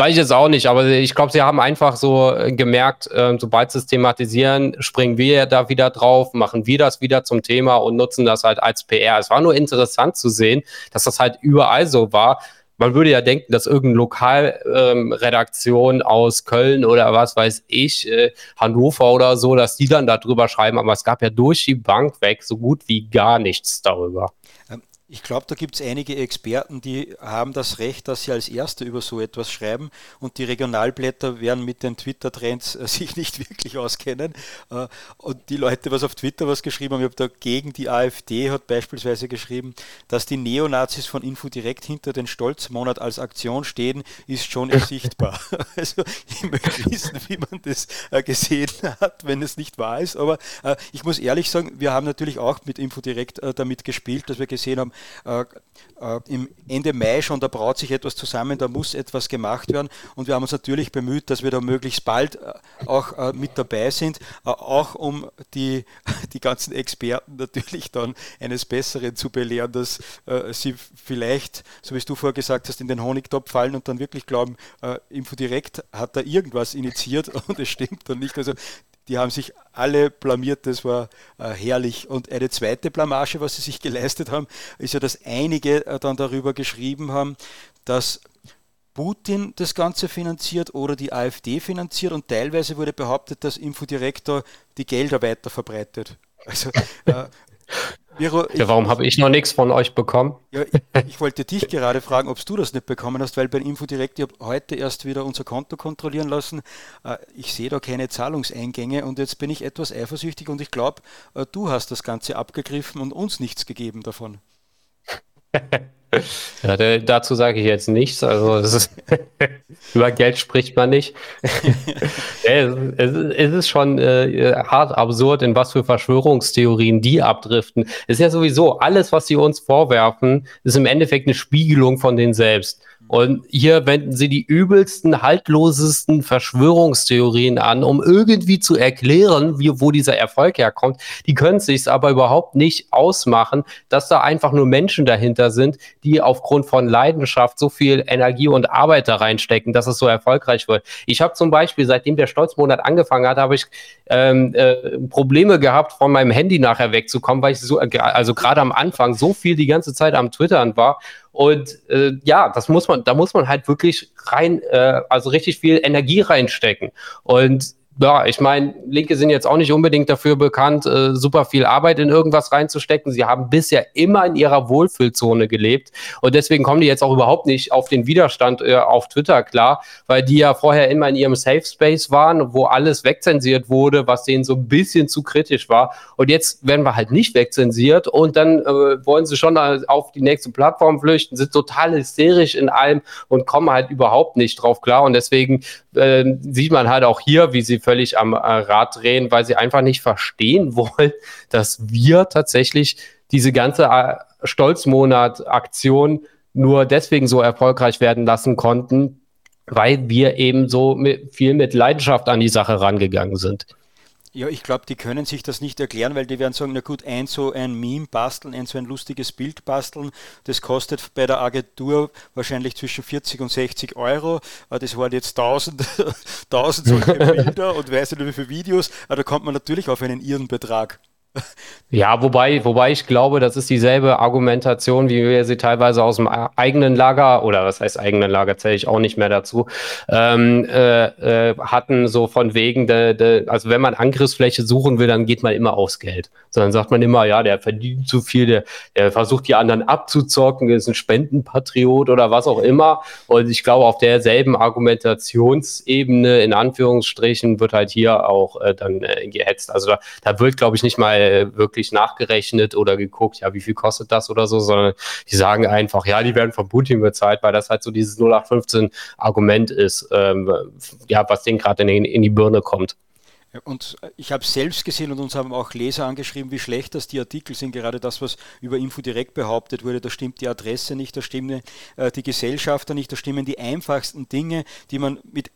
[SPEAKER 3] Weiß ich jetzt auch nicht, aber ich glaube, sie haben einfach so äh, gemerkt, äh, sobald sie es thematisieren, springen wir da wieder drauf, machen wir das wieder zum Thema und nutzen das halt als PR. Es war nur interessant zu sehen, dass das halt überall so war. Man würde ja denken, dass irgendeine Lokalredaktion ähm, aus Köln oder was weiß ich, äh, Hannover oder so, dass die dann darüber schreiben, aber es gab ja durch die Bank weg so gut wie gar nichts darüber.
[SPEAKER 1] Ich glaube, da gibt es einige Experten, die haben das Recht, dass sie als Erste über so etwas schreiben und die Regionalblätter werden mit den Twitter-Trends äh, sich nicht wirklich auskennen. Äh, und die Leute, was auf Twitter was geschrieben haben, ich habe da gegen die AfD hat beispielsweise geschrieben, dass die Neonazis von Info direkt hinter den Stolzmonat als Aktion stehen, ist schon ersichtbar. also ich möchte wissen, wie man das äh, gesehen hat, wenn es nicht wahr ist. Aber ich muss ehrlich sagen, wir haben natürlich auch mit Info direkt damit gespielt, dass wir gesehen haben, äh, äh, im Ende Mai schon, da braut sich etwas zusammen, da muss etwas gemacht werden und wir haben uns natürlich bemüht, dass wir da möglichst bald äh, auch äh, mit dabei sind, äh, auch um die, die ganzen Experten natürlich dann eines Besseren zu belehren, dass sie vielleicht, so wie du vorher gesagt hast, in den Honigtopf fallen und dann wirklich glauben, Infodirekt hat da irgendwas initiiert und es stimmt dann nicht. Also die haben sich alle blamiert, das war äh, herrlich. Und eine zweite Blamage, was sie sich geleistet haben, ist ja, dass einige äh, dann darüber geschrieben haben, dass Putin das Ganze finanziert oder die AfD finanziert und teilweise wurde behauptet, dass Infodirektor die Gelder weiter verbreitet. Also
[SPEAKER 3] äh, Miro, ja, warum habe ich noch nichts von euch bekommen?
[SPEAKER 1] Ja, ich, ich, wollte dich gerade fragen, ob du das nicht bekommen hast, weil bei Infodirect, ich habe heute erst wieder unser Konto kontrollieren lassen. Äh, ich sehe da keine Zahlungseingänge und jetzt bin ich etwas eifersüchtig und ich glaube, äh, du hast das Ganze abgegriffen und uns nichts gegeben davon.
[SPEAKER 3] Ja, dazu sage ich jetzt nichts. Also ist, über Geld spricht man nicht. es, es, es, ist schon äh, hart absurd, in was für Verschwörungstheorien die abdriften. Es ist ja sowieso alles, was sie uns vorwerfen, ist im Endeffekt eine Spiegelung von denen selbst. Und hier wenden sie die übelsten, haltlosesten Verschwörungstheorien an, um irgendwie zu erklären, wie, wo dieser Erfolg herkommt. Die können sich aber überhaupt nicht ausmachen, dass da einfach nur Menschen dahinter sind, die aufgrund von Leidenschaft so viel Energie und Arbeit da reinstecken, dass es so erfolgreich wird. Ich habe zum Beispiel, seitdem der Stolzmonat angefangen hat, habe ich ähm, äh, Probleme gehabt, von meinem Handy nachher wegzukommen, weil ich so, also gerade am Anfang so viel die ganze Zeit am Twittern war und äh, ja, das muss man, da muss man halt wirklich rein, äh, also richtig viel Energie reinstecken. Und ja, ich meine, Linke sind jetzt auch nicht unbedingt dafür bekannt, äh, super viel Arbeit in irgendwas reinzustecken. Sie haben bisher immer in ihrer Wohlfühlzone gelebt und deswegen kommen die jetzt auch überhaupt nicht auf den Widerstand äh, auf Twitter klar, weil die ja vorher immer in ihrem Safe Space waren, wo alles wegzensiert wurde, was denen so ein bisschen zu kritisch war. Und jetzt werden wir halt nicht wegzensiert und dann äh, wollen sie schon auf die nächste Plattform flüchten, sind total hysterisch in allem und kommen halt überhaupt nicht drauf klar. Und deswegen äh, sieht man halt auch hier, wie sie völlig am äh, Rad drehen, weil sie einfach nicht verstehen wollen, dass wir tatsächlich diese ganze äh, Stolzmonat-Aktion nur deswegen so erfolgreich werden lassen konnten, weil wir eben so mit, viel mit Leidenschaft an die Sache rangegangen sind.
[SPEAKER 1] Ja, ich glaube, die können sich das nicht erklären, weil die werden sagen, na gut, ein so ein Meme basteln, ein so ein lustiges Bild basteln, das kostet bei der Agentur wahrscheinlich zwischen 40 und 60 Euro. Ah, das waren jetzt 1000, 1000 solche Bilder und weiß nicht wie viele Videos, aber da kommt man natürlich auf einen irren Betrag.
[SPEAKER 3] Ja, wobei, wobei ich glaube, das ist dieselbe Argumentation, wie wir sie teilweise aus dem eigenen Lager, oder was heißt eigenen Lager, zähle ich auch nicht mehr dazu, ähm, äh, äh, hatten, so von wegen, de, de, also wenn man Angriffsfläche suchen will, dann geht man immer aufs Geld. Sondern sagt man immer, ja, der verdient zu viel, der, der versucht die anderen abzuzocken, ist ein Spendenpatriot oder was auch immer. Und ich glaube, auf derselben Argumentationsebene, in Anführungsstrichen, wird halt hier auch äh, dann äh, gehetzt. Also da, da wird, glaube ich, nicht mal äh, wirklich nachgerechnet oder geguckt, ja, wie viel kostet das oder so, sondern die sagen einfach, ja, die werden von Putin bezahlt, weil das halt so dieses 0815-Argument ist, ähm, ja, was denen gerade in, in die Birne kommt.
[SPEAKER 1] Und ich habe selbst gesehen und uns haben auch Leser angeschrieben, wie schlecht das die Artikel sind. Gerade das, was über Info direkt behauptet wurde, da stimmt die Adresse nicht, da stimmen äh, die Gesellschafter nicht, da stimmen die einfachsten Dinge, die man mit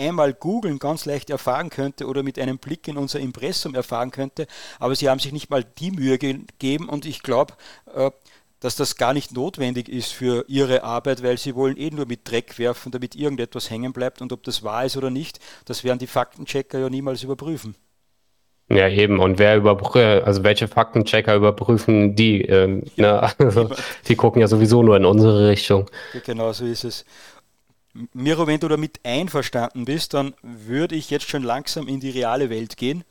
[SPEAKER 1] einmal googeln ganz leicht erfahren könnte oder mit einem Blick in unser Impressum erfahren könnte, aber sie haben sich nicht mal die Mühe gegeben und ich glaube, äh, dass das gar nicht notwendig ist für ihre Arbeit, weil sie wollen eh nur mit Dreck werfen, damit irgendetwas hängen bleibt und ob das wahr ist oder nicht, das werden die Faktenchecker ja niemals überprüfen.
[SPEAKER 3] Ja, eben. Und wer überprüft, also welche Faktenchecker überprüfen die? Ähm, ne? also, die gucken ja sowieso nur in unsere Richtung.
[SPEAKER 1] Genau so ist es. Miro, wenn du damit einverstanden bist, dann würde ich jetzt schon langsam in die reale Welt gehen.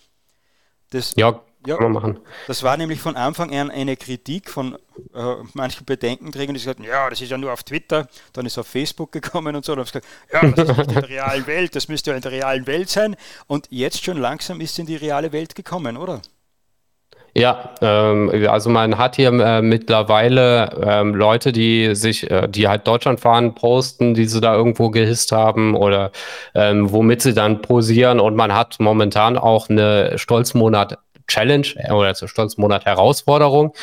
[SPEAKER 3] Das, ja, ja, kann man machen.
[SPEAKER 1] Das war nämlich von Anfang an eine Kritik von äh, manchen Bedenkenträgern, die gesagt haben, ja, das ist ja nur auf Twitter, dann ist auf Facebook gekommen und so, und haben gesagt, ja, das ist nicht in der realen Welt, das müsste ja in der realen Welt sein. Und jetzt schon langsam ist es in die reale Welt gekommen, oder?
[SPEAKER 3] Ja, ähm, also man hat hier äh, mittlerweile ähm, Leute, die sich, äh, die halt Deutschland fahren, posten, die sie da irgendwo gehisst haben oder ähm, womit sie dann posieren. Und man hat momentan auch eine Stolzmonat Challenge oder zur Stolzmonat Herausforderung.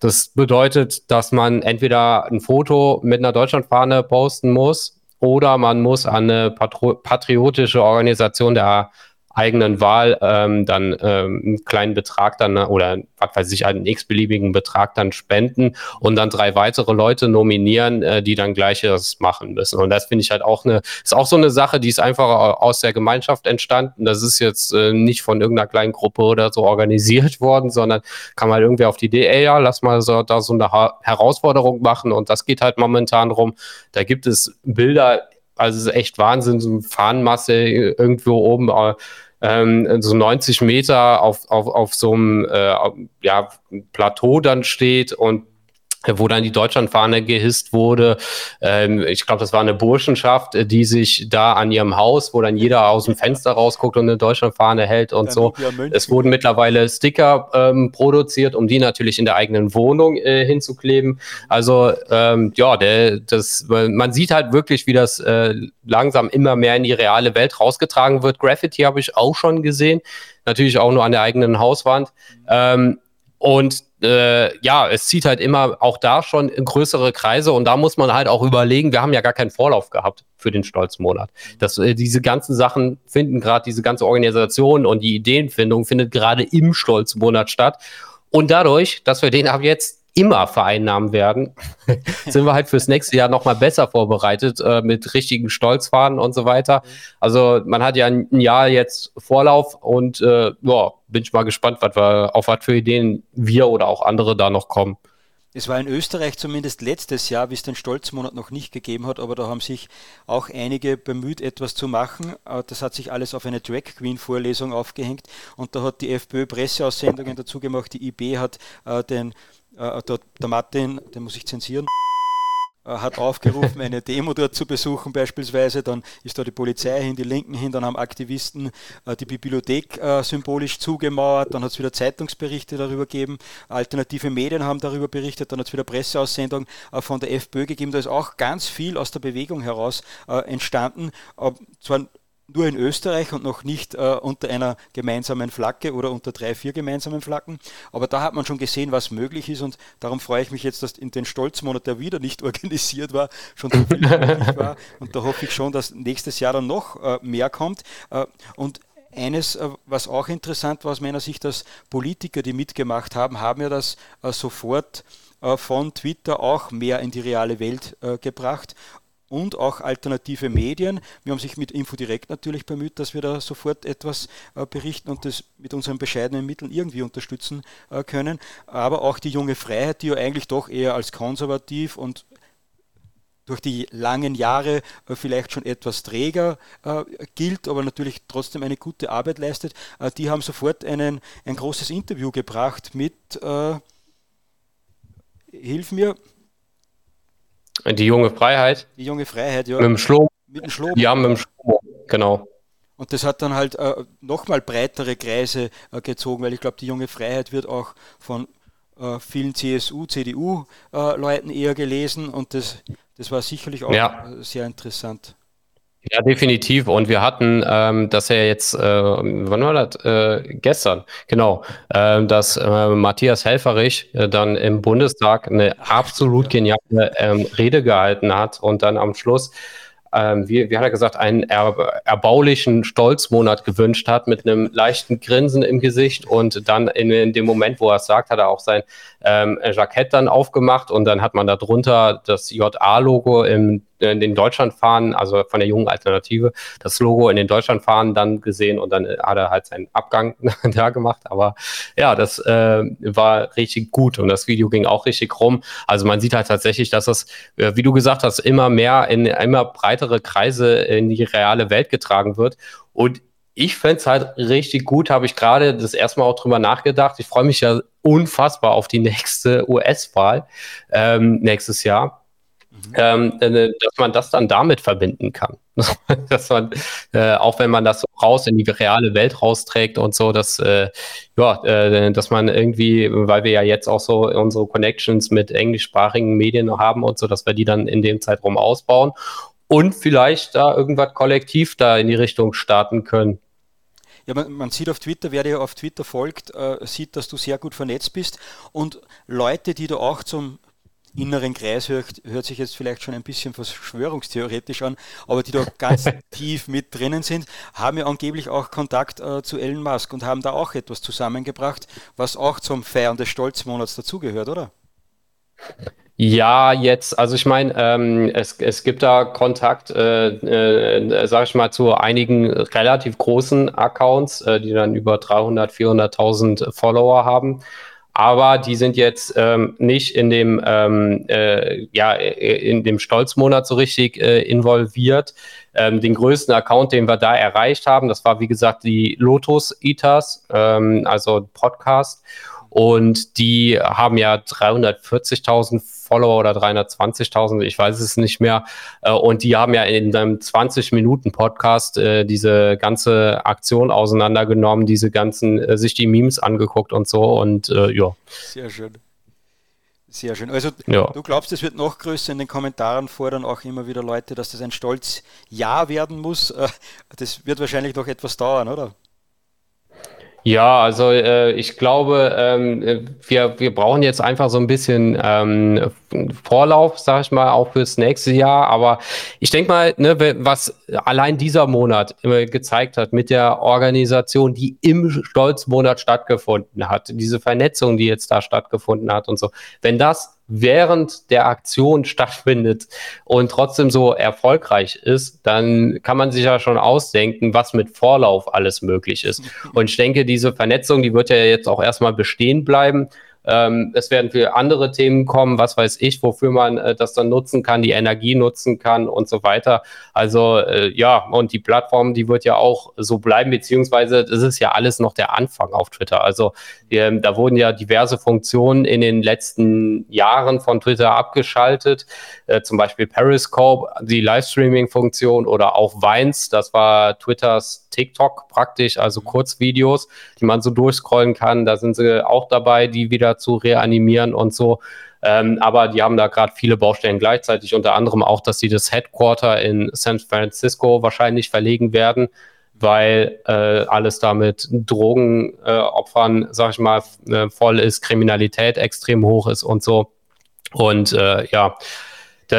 [SPEAKER 3] Das bedeutet, dass man entweder ein Foto mit einer Deutschlandfahne posten muss oder man muss an eine patriotische Organisation der eigenen Wahl ähm, dann ähm, einen kleinen Betrag dann oder was weiß ich, einen x-beliebigen Betrag dann spenden und dann drei weitere Leute nominieren, äh, die dann gleiches machen müssen. Und das finde ich halt auch eine, ist auch so eine Sache, die ist einfach aus der Gemeinschaft entstanden. Das ist jetzt äh, nicht von irgendeiner kleinen Gruppe oder so organisiert worden, sondern kann man halt irgendwie auf die Idee, ey, ja, lass mal so, da so eine ha Herausforderung machen und das geht halt momentan rum. Da gibt es Bilder, also es ist echt Wahnsinn, so eine Fahnenmasse irgendwo oben äh, ähm, so 90 Meter auf, auf, auf so einem äh, ja, Plateau dann steht und wo dann die Deutschlandfahne gehisst wurde. Ähm, ich glaube, das war eine Burschenschaft, äh, die sich da an ihrem Haus, wo dann jeder aus dem Fenster rausguckt und eine Deutschlandfahne hält und so. Es wurden mittlerweile Sticker ähm, produziert, um die natürlich in der eigenen Wohnung äh, hinzukleben. Also ähm, ja, der, das, man sieht halt wirklich, wie das äh, langsam immer mehr in die reale Welt rausgetragen wird. Graffiti habe ich auch schon gesehen, natürlich auch nur an der eigenen Hauswand. Ähm, und äh, ja, es zieht halt immer auch da schon größere Kreise und da muss man halt auch überlegen, wir haben ja gar keinen Vorlauf gehabt für den Stolzmonat. Äh, diese ganzen Sachen finden gerade, diese ganze Organisation und die Ideenfindung findet gerade im Stolzmonat statt. Und dadurch, dass wir den ab jetzt immer vereinnahmen werden, sind wir halt fürs nächste Jahr nochmal besser vorbereitet äh, mit richtigen Stolzfahren und so weiter. Also man hat ja ein, Jahr jetzt Vorlauf und äh, ja, bin ich mal gespannt, was wir, auf was für Ideen wir oder auch andere da noch kommen.
[SPEAKER 1] Es war in Österreich zumindest letztes Jahr, wie es den Stolzmonat noch nicht gegeben hat, aber da haben sich auch einige bemüht, etwas zu machen. Äh, das hat sich alles auf eine Drag Queen Vorlesung aufgehängt und da hat die FPÖ Presseaussendungen dazu gemacht. Die IB hat äh, den äh, der, der Martin, den muss ich zensieren, hat aufgerufen, eine Demo dort zu besuchen beispielsweise. Dann ist da die Polizei hin, die Linken hin, dann haben Aktivisten äh, die Bibliothek äh, symbolisch zugemauert, dann hat es wieder Zeitungsberichte darüber gegeben, alternative Medien haben darüber berichtet, dann hat es wieder Presseaussendungen äh, von der FPÖ gegeben. Da ist auch ganz viel aus der Bewegung heraus äh, entstanden. zwar nur in Österreich und noch nicht äh, unter einer gemeinsamen Flagge oder unter drei, vier gemeinsamen Flaggen. Aber da hat man schon gesehen, was möglich ist und darum freue ich mich jetzt, dass in den Stolzmonat, der wieder nicht organisiert war, schon so viel möglich war. Und da hoffe ich schon, dass nächstes Jahr dann noch äh, mehr kommt. Äh, und eines, äh, was auch interessant war aus meiner Sicht, dass Politiker, die mitgemacht haben, haben ja das äh, sofort äh, von Twitter auch mehr in die reale Welt gebracht und auch alternative Medien. Wir haben sich mit Infodirekt natürlich bemüht, dass wir da sofort etwas äh, berichten und das mit unseren bescheidenen Mitteln irgendwie unterstützen äh, können. Aber auch die junge Freiheit, die ja eigentlich doch eher als konservativ und durch die langen Jahre äh, vielleicht schon etwas träger äh, gilt, aber natürlich trotzdem eine gute Arbeit leistet. Äh, die haben sofort einen, ein großes Interview gebracht mit, hilf mir,
[SPEAKER 3] die junge Freiheit.
[SPEAKER 1] Die junge Freiheit, ja.
[SPEAKER 3] Mit dem Schlomo.
[SPEAKER 1] Mit dem Schlomo.
[SPEAKER 3] Ja, mit dem Schlomo, genau.
[SPEAKER 1] Und das hat dann halt äh, nochmal breitere Kreise äh, gezogen, weil ich glaube, die junge Freiheit wird auch von äh, vielen CSU, CDU-Leuten äh, eher gelesen und das, das war sicherlich auch ja. Äh, sehr interessant.
[SPEAKER 3] Ja, definitiv. Und wir hatten ähm, das ja jetzt, äh, wann war das? Äh, gestern, genau, äh, dass äh, Matthias Helferich äh, dann im Bundestag eine absolut geniale ähm, Rede gehalten hat und dann am Schluss ähm, wie, wie hat er gesagt, einen er, erbaulichen Stolzmonat gewünscht hat mit einem leichten Grinsen im Gesicht und dann in, in dem Moment, wo er es sagt, hat er auch sein ähm, Jackett dann aufgemacht und dann hat man da drunter das JA-Logo im in den Deutschlandfahnen, also von der jungen Alternative, das Logo in den Deutschlandfahnen dann gesehen und dann hat er halt seinen Abgang da gemacht. Aber ja, das äh, war richtig gut und das Video ging auch richtig rum. Also man sieht halt tatsächlich, dass das, äh, wie du gesagt hast, immer mehr in immer breitere Kreise in die reale Welt getragen wird. Und ich fände es halt richtig gut, habe ich gerade das erste Mal auch drüber nachgedacht. Ich freue mich ja unfassbar auf die nächste US-Wahl ähm, nächstes Jahr Mhm. Ähm, äh, dass man das dann damit verbinden kann. dass man, äh, auch wenn man das so raus in die reale Welt rausträgt und so, dass, äh, ja, äh, dass man irgendwie, weil wir ja jetzt auch so unsere Connections mit englischsprachigen Medien haben und so, dass wir die dann in dem Zeitraum ausbauen und vielleicht da irgendwas kollektiv da in die Richtung starten können.
[SPEAKER 1] Ja, man, man, sieht auf Twitter, wer dir auf Twitter folgt, äh, sieht, dass du sehr gut vernetzt bist und Leute, die du auch zum inneren Kreis hört, hört sich jetzt vielleicht schon ein bisschen verschwörungstheoretisch an, aber die da ganz tief mit drinnen sind, haben ja angeblich auch Kontakt äh, zu Elon Musk und haben da auch etwas zusammengebracht, was auch zum Feiern des Stolzmonats dazugehört, oder?
[SPEAKER 3] Ja, jetzt, also ich meine, ähm, es, es gibt da Kontakt, äh, äh, sage ich mal, zu einigen relativ großen Accounts, äh, die dann über 300, 400.000 Follower haben aber die sind jetzt ähm, nicht in dem, ähm, äh, ja, in dem Stolzmonat so richtig äh, involviert. Ähm, den größten Account, den wir da erreicht haben, das war wie gesagt die Lotus Eaters, ähm, also Podcast. Und die haben ja 340.000 Follower oder 320.000, ich weiß es nicht mehr. Äh, und die haben ja in einem 20-Minuten-Podcast äh, diese ganze Aktion auseinandergenommen, diese ganzen, äh, sich die Memes angeguckt und so. Und ja.
[SPEAKER 1] Sehr schön. Sehr schön. Also ja. du glaubst, es wird noch größer in den Kommentaren fordern auch immer wieder Leute, dass das ein stolz Ja werden muss. Das wird wahrscheinlich noch etwas dauern, oder?
[SPEAKER 3] Ja, also äh, ich glaube, ähm, wir, wir brauchen jetzt einfach so ein bisschen ähm, Vorlauf, sag ich mal, auch fürs nächste Jahr. Aber ich denke mal, ne, was allein dieser Monat immer gezeigt hat mit der Organisation, die im Stolzmonat stattgefunden hat, diese Vernetzung, die jetzt da stattgefunden hat und so, wenn das während der Aktion stattfindet und trotzdem so erfolgreich ist, dann kann man sich ja schon ausdenken, was mit Vorlauf alles möglich ist. Und ich denke, diese Vernetzung, die wird ja jetzt auch erstmal bestehen bleiben. Ähm, es werden für andere Themen kommen, was weiß ich, wofür man äh, das dann nutzen kann, die Energie nutzen kann und so weiter. Also äh, ja, und die Plattform, die wird ja auch so bleiben, beziehungsweise das ist ja alles noch der Anfang auf Twitter. Also ähm, da wurden ja diverse Funktionen in den letzten Jahren von Twitter abgeschaltet, äh, zum Beispiel Periscope, die Livestreaming-Funktion oder auch Vines, das war Twitters TikTok praktisch, also Kurzvideos, die man so durchscrollen kann. Da sind sie auch dabei, die wieder zu reanimieren und so. Ähm, aber die haben da gerade viele Baustellen gleichzeitig, unter anderem auch, dass sie das Headquarter in San Francisco wahrscheinlich verlegen werden, weil äh, alles da mit Drogenopfern, äh, sag ich mal, äh, voll ist, Kriminalität extrem hoch ist und so. Und äh, ja,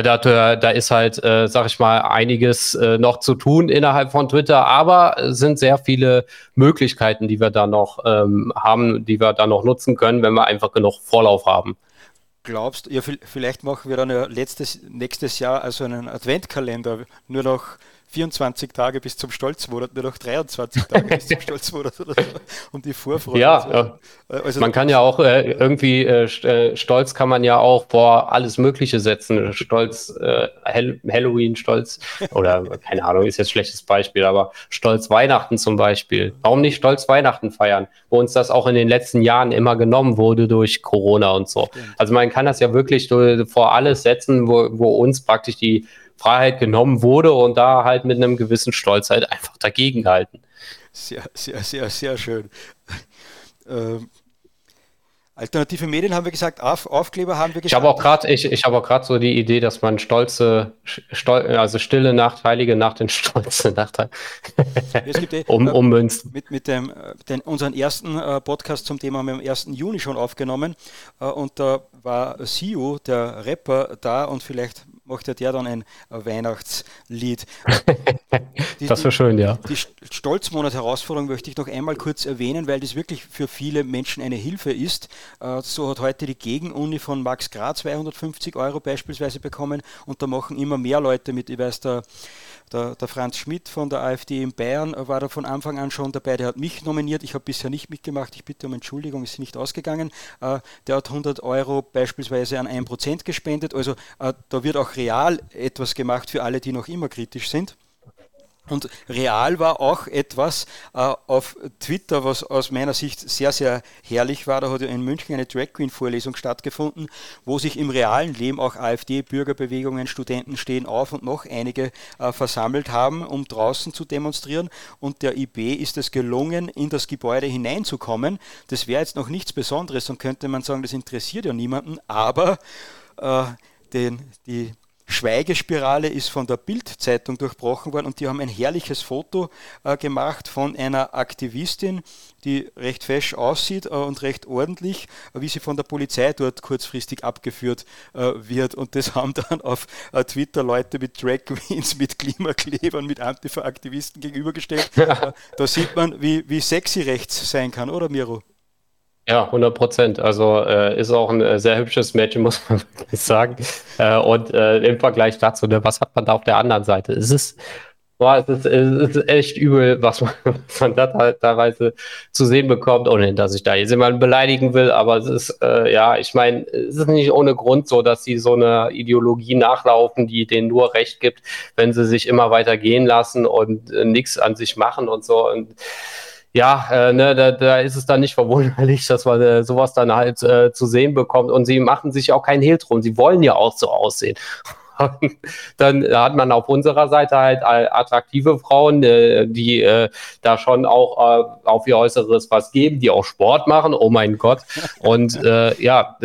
[SPEAKER 3] da, da, da ist halt, äh, sag ich mal, einiges äh, noch zu tun innerhalb von Twitter, aber es sind sehr viele Möglichkeiten, die wir da noch ähm, haben, die wir da noch nutzen können, wenn wir einfach genug Vorlauf haben.
[SPEAKER 1] Glaubst du, ja, vielleicht machen wir dann ja letztes, nächstes Jahr also einen Adventkalender, nur noch 24 Tage bis zum Stolzmonat, nur noch 23 Tage bis zum Stolzmonat oder so, um die Vorfreude.
[SPEAKER 3] Ja. Äh, also man kann ja auch äh, irgendwie, äh, äh, Stolz kann man ja auch vor alles Mögliche setzen. Stolz, äh, Halloween, Stolz, oder keine Ahnung, ist jetzt ein schlechtes Beispiel, aber Stolz Weihnachten zum Beispiel. Warum nicht Stolz Weihnachten feiern, wo uns das auch in den letzten Jahren immer genommen wurde durch Corona und so. Also man kann das ja wirklich vor alles setzen, wo, wo uns praktisch die Freiheit genommen wurde und da halt mit einem gewissen Stolz halt einfach dagegen halten.
[SPEAKER 1] Sehr, sehr, sehr, sehr schön. Ähm, Alternative Medien haben wir gesagt, Auf, Aufkleber haben wir gesagt.
[SPEAKER 3] Ich habe auch gerade, ich, ich habe auch gerade so die Idee, dass man stolze, stol, also stille Nachteilige nach den stolze Nachteil
[SPEAKER 1] eh, um, äh, ummünzt. Mit, mit dem, äh, den, unseren ersten äh, Podcast zum Thema haben wir am 1. Juni schon aufgenommen äh, und da war Siu, der Rapper, da und vielleicht macht ja der dann ein Weihnachtslied.
[SPEAKER 3] Die, das wäre schön, ja.
[SPEAKER 1] Die Stolzmonat-Herausforderung möchte ich noch einmal kurz erwähnen, weil das wirklich für viele Menschen eine Hilfe ist. Äh, so hat heute die Gegenuni von Max Graz 250 Euro beispielsweise bekommen und da machen immer mehr Leute mit. Ich weiß, der der, der, Franz Schmidt von der AfD in Bayern war da von Anfang an schon dabei. Der hat mich nominiert. Ich habe bisher nicht mitgemacht. Ich bitte um Entschuldigung, ist nicht ausgegangen. Äh, der hat 100 Euro beispielsweise an 1% gespendet. Also äh, da wird auch real etwas gemacht für alle, die noch immer kritisch sind. Und real war auch etwas äh, auf Twitter, was aus meiner Sicht sehr, sehr herrlich war. Da hat ja in München eine Drag Queen Vorlesung stattgefunden, wo sich im realen Leben auch AfD, Bürgerbewegungen, Studenten stehen auf und noch einige äh, versammelt haben, um draußen zu demonstrieren. Und der IB ist es gelungen, in das Gebäude hineinzukommen. Das wäre jetzt noch nichts Besonderes, dann könnte man sagen, das interessiert ja niemanden, aber äh, den, die Schweigespirale ist von der Bild-Zeitung durchbrochen worden und die haben ein herrliches Foto äh, gemacht von einer Aktivistin, die recht fesch aussieht äh, und recht ordentlich, äh, wie sie von der Polizei dort kurzfristig abgeführt äh, wird. Und das haben dann auf äh, Twitter Leute mit Drag Queens, mit Klimaklebern, mit Antifa-Aktivisten gegenübergestellt. Da sieht man, wie, wie sexy rechts sein kann, oder Miro?
[SPEAKER 3] Ja, 100 Prozent. Also äh, ist auch ein äh, sehr hübsches Mädchen, muss man wirklich sagen. Äh, und äh, im Vergleich dazu, ne, was hat man da auf der anderen Seite? Es ist, boah, es ist, es ist echt übel, was man, was man da teilweise zu sehen bekommt, ohne dass ich da jetzt jemanden beleidigen will. Aber es ist, äh, ja, ich meine, es ist nicht ohne Grund so, dass sie so eine Ideologie nachlaufen, die denen nur Recht gibt, wenn sie sich immer weiter gehen lassen und äh, nichts an sich machen und so. Und ja, äh, ne, da, da ist es dann nicht verwunderlich, dass man äh, sowas dann halt äh, zu sehen bekommt. Und sie machen sich auch keinen Hehl drum. Sie wollen ja auch so aussehen. dann hat man auf unserer Seite halt attraktive Frauen, äh, die äh, da schon auch äh, auf ihr Äußeres was geben, die auch Sport machen. Oh mein Gott. Und äh, ja,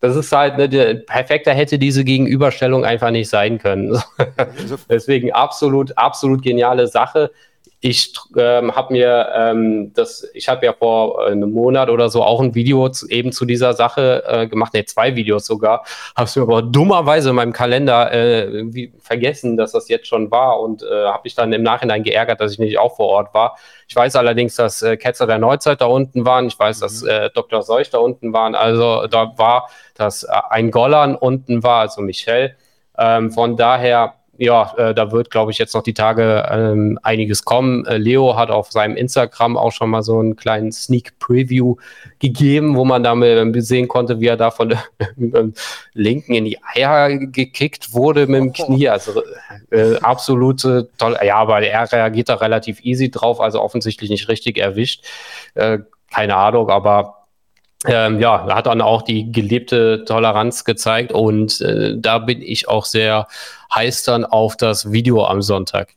[SPEAKER 3] das ist halt, ne, perfekter hätte diese Gegenüberstellung einfach nicht sein können. Also Deswegen absolut, absolut geniale Sache ich ähm, habe mir ähm, das, ich habe ja vor äh, einem Monat oder so auch ein Video zu, eben zu dieser Sache äh, gemacht, ne, zwei Videos sogar, habe es mir aber dummerweise in meinem Kalender äh, vergessen, dass das jetzt schon war und äh, habe mich dann im Nachhinein geärgert, dass ich nicht auch vor Ort war. Ich weiß allerdings, dass äh, Ketzer der Neuzeit da unten waren, ich weiß, mhm. dass äh, Dr. Seuch da unten waren, also da war, dass äh, ein Gollern unten war, also Michel. Ähm, von daher ja, äh, da wird, glaube ich, jetzt noch die Tage ähm, einiges kommen. Äh, Leo hat auf seinem Instagram auch schon mal so einen kleinen Sneak Preview gegeben, wo man damit sehen konnte, wie er da von dem linken in die Eier gekickt wurde mit dem Knie. Also äh, absolute toll. Ja, aber er reagiert da relativ easy drauf, also offensichtlich nicht richtig erwischt. Äh, keine Ahnung, aber ähm, ja, hat dann auch die gelebte Toleranz gezeigt und äh, da bin ich auch sehr heiß dann auf das Video am Sonntag.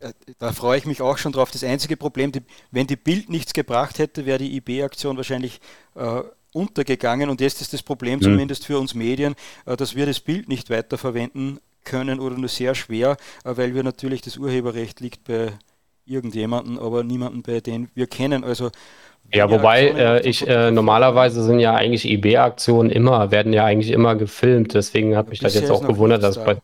[SPEAKER 1] Äh, da freue ich mich auch schon drauf. Das einzige Problem, die, wenn die Bild nichts gebracht hätte, wäre die IB-Aktion wahrscheinlich äh, untergegangen und jetzt ist das Problem mhm. zumindest für uns Medien, äh, dass wir das Bild nicht weiterverwenden können oder nur sehr schwer, äh, weil wir natürlich das Urheberrecht liegt bei irgendjemanden, aber niemanden bei denen wir kennen. Also
[SPEAKER 3] ja, wobei äh, ich äh, normalerweise sind ja eigentlich IB-Aktionen immer, werden ja eigentlich immer gefilmt. Deswegen hat mich das jetzt auch gewundert, dass bei,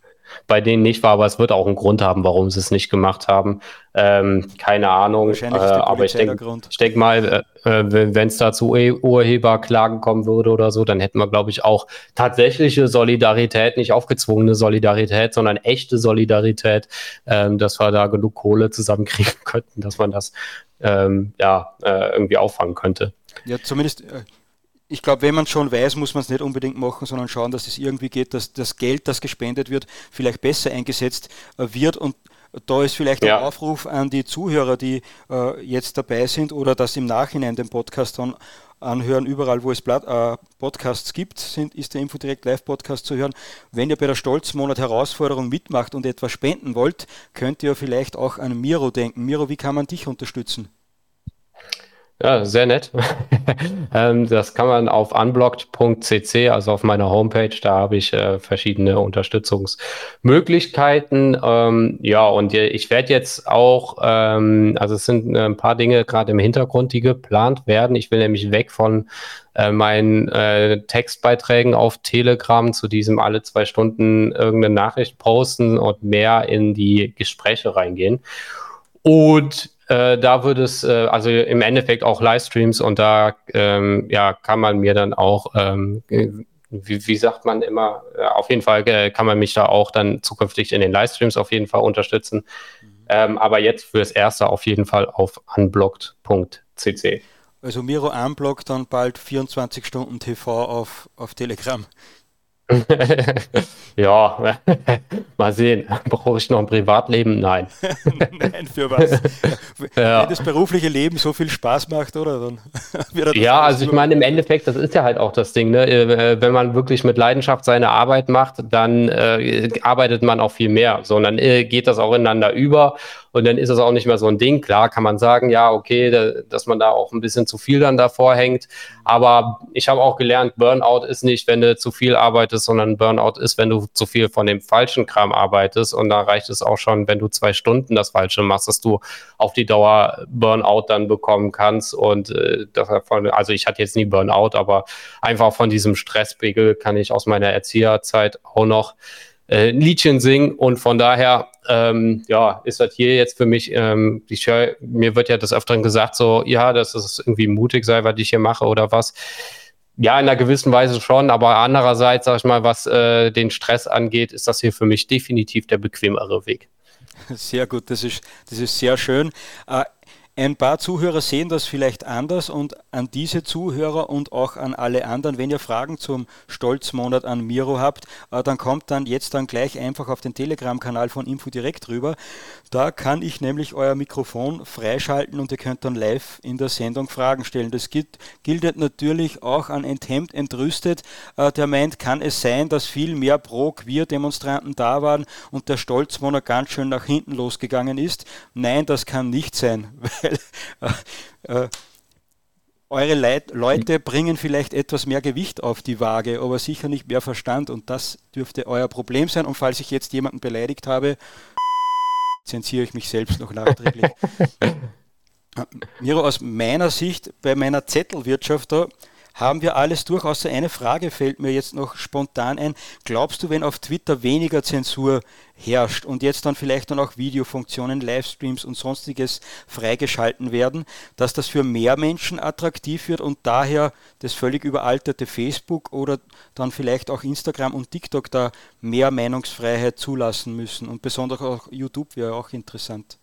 [SPEAKER 3] bei denen nicht war, aber es wird auch einen Grund haben, warum sie es nicht gemacht haben. Ähm, keine Ahnung. Äh, aber ich denke denk mal, äh, äh wenn es da zu Urheberklagen kommen würde oder so, dann hätten wir, glaube ich, auch tatsächliche Solidarität, nicht aufgezwungene Solidarität, sondern echte Solidarität, ähm, dass wir da genug Kohle zusammenkriegen könnten, dass man das ähm, ja, äh, irgendwie auffangen könnte.
[SPEAKER 1] Ja, zumindest, äh, ich glaube, wenn man schon weiß, muss man es nicht unbedingt machen, sondern schauen, dass es irgendwie geht, dass das Geld, das gespendet wird, vielleicht besser eingesetzt äh, wird und da ist vielleicht ja. ein Aufruf an die Zuhörer, die äh, jetzt dabei sind oder das im Nachhinein den Podcast dann anhören. Überall, wo es äh, Podcasts gibt, ist der Infodirect Live Podcast zu hören. Wenn ihr bei der Stolzmonat Herausforderung mitmacht und etwas spenden wollt, könnt ihr vielleicht auch an Miro denken. Miro, wie kann man dich unterstützen?
[SPEAKER 3] Ja, sehr nett. ähm, das kann man auf unblocked.cc, also auf meiner Homepage, da habe ich äh, verschiedene Unterstützungsmöglichkeiten. Ähm, ja, und ich werde jetzt auch, ähm, also es sind äh, ein paar Dinge gerade im Hintergrund, die geplant werden. Ich will nämlich weg von äh, meinen äh, Textbeiträgen auf Telegram zu diesem alle zwei Stunden irgendeine Nachricht posten und mehr in die Gespräche reingehen. Und äh, da würde es, äh, also im Endeffekt auch Livestreams und da ähm, ja, kann man mir dann auch, ähm, wie, wie, sagt man immer, ja, auf jeden Fall äh, kann man mich da auch dann zukünftig in den Livestreams auf jeden Fall unterstützen. Mhm. Ähm, aber jetzt fürs Erste auf jeden Fall auf unblocked.cc.
[SPEAKER 1] Also Miro unblockt dann bald 24 Stunden TV auf, auf Telegram.
[SPEAKER 3] ja, mal sehen. Brauche ich noch ein Privatleben? Nein.
[SPEAKER 1] Nein, für was? Ja. Wenn das berufliche Leben so viel Spaß macht, oder? Dann
[SPEAKER 3] ja, also ich meine, im Endeffekt, das ist ja halt auch das Ding, ne? Äh, wenn man wirklich mit Leidenschaft seine Arbeit macht, dann äh, arbeitet man auch viel mehr. So, und dann äh, geht das auch ineinander über und dann ist es auch nicht mehr so ein Ding. Klar kann man sagen, ja, okay, da, dass man da auch ein bisschen zu viel dann davor hängt. Aber ich habe auch gelernt, Burnout ist nicht, wenn du zu viel arbeitest, sondern Burnout ist, wenn du zu viel von dem falschen Kram arbeitest. Und da reicht es auch schon, wenn du zwei Stunden das Falsche machst, dass du auf die Dauer Burnout dann bekommen kannst. Und äh, davon, also ich hatte jetzt nie Burnout, aber einfach von diesem Stresspegel kann ich aus meiner Erzieherzeit auch noch äh, ein Liedchen singen und von daher ähm, ja, ist das hier jetzt für mich, ähm, ich hör, mir wird ja des Öfteren gesagt, so, ja, dass es irgendwie mutig sei, was ich hier mache oder was. Ja, in einer gewissen Weise schon, aber andererseits, sag ich mal, was äh, den Stress angeht, ist das hier für mich definitiv der bequemere Weg.
[SPEAKER 1] Sehr gut, das ist, das ist sehr schön. Äh, ein paar Zuhörer sehen das vielleicht anders und an diese Zuhörer und auch an alle anderen, wenn ihr Fragen zum Stolzmonat an Miro habt, äh, dann kommt dann jetzt dann gleich einfach auf den Telegram-Kanal von InfoDirect rüber. Da kann ich nämlich euer Mikrofon freischalten und ihr könnt dann live in der Sendung Fragen stellen. Das gilt, gilt natürlich auch an Enthemd Entrüstet. Äh, der meint, kann es sein, dass viel mehr Pro-Queer-Demonstranten da waren und der Stolzmonat ganz schön nach hinten losgegangen ist? Nein, das kann nicht sein, weil weil äh, äh, eure Leit Leute bringen vielleicht etwas mehr Gewicht auf die Waage, aber sicher nicht mehr Verstand und das dürfte euer Problem sein. Und falls ich jetzt jemanden beleidigt habe, zensiere ich mich selbst noch nachträglich. Miro, aus meiner Sicht, bei meiner Zettelwirtschaft da, haben wir alles durch, außer eine Frage fällt mir jetzt noch spontan ein. Glaubst du, wenn auf Twitter weniger Zensur herrscht und jetzt dann vielleicht dann auch Videofunktionen, Livestreams und sonstiges freigeschalten werden, dass das für mehr Menschen attraktiv wird und daher das völlig überalterte Facebook oder dann vielleicht auch Instagram und TikTok da mehr Meinungsfreiheit zulassen müssen und besonders auch YouTube wäre auch interessant.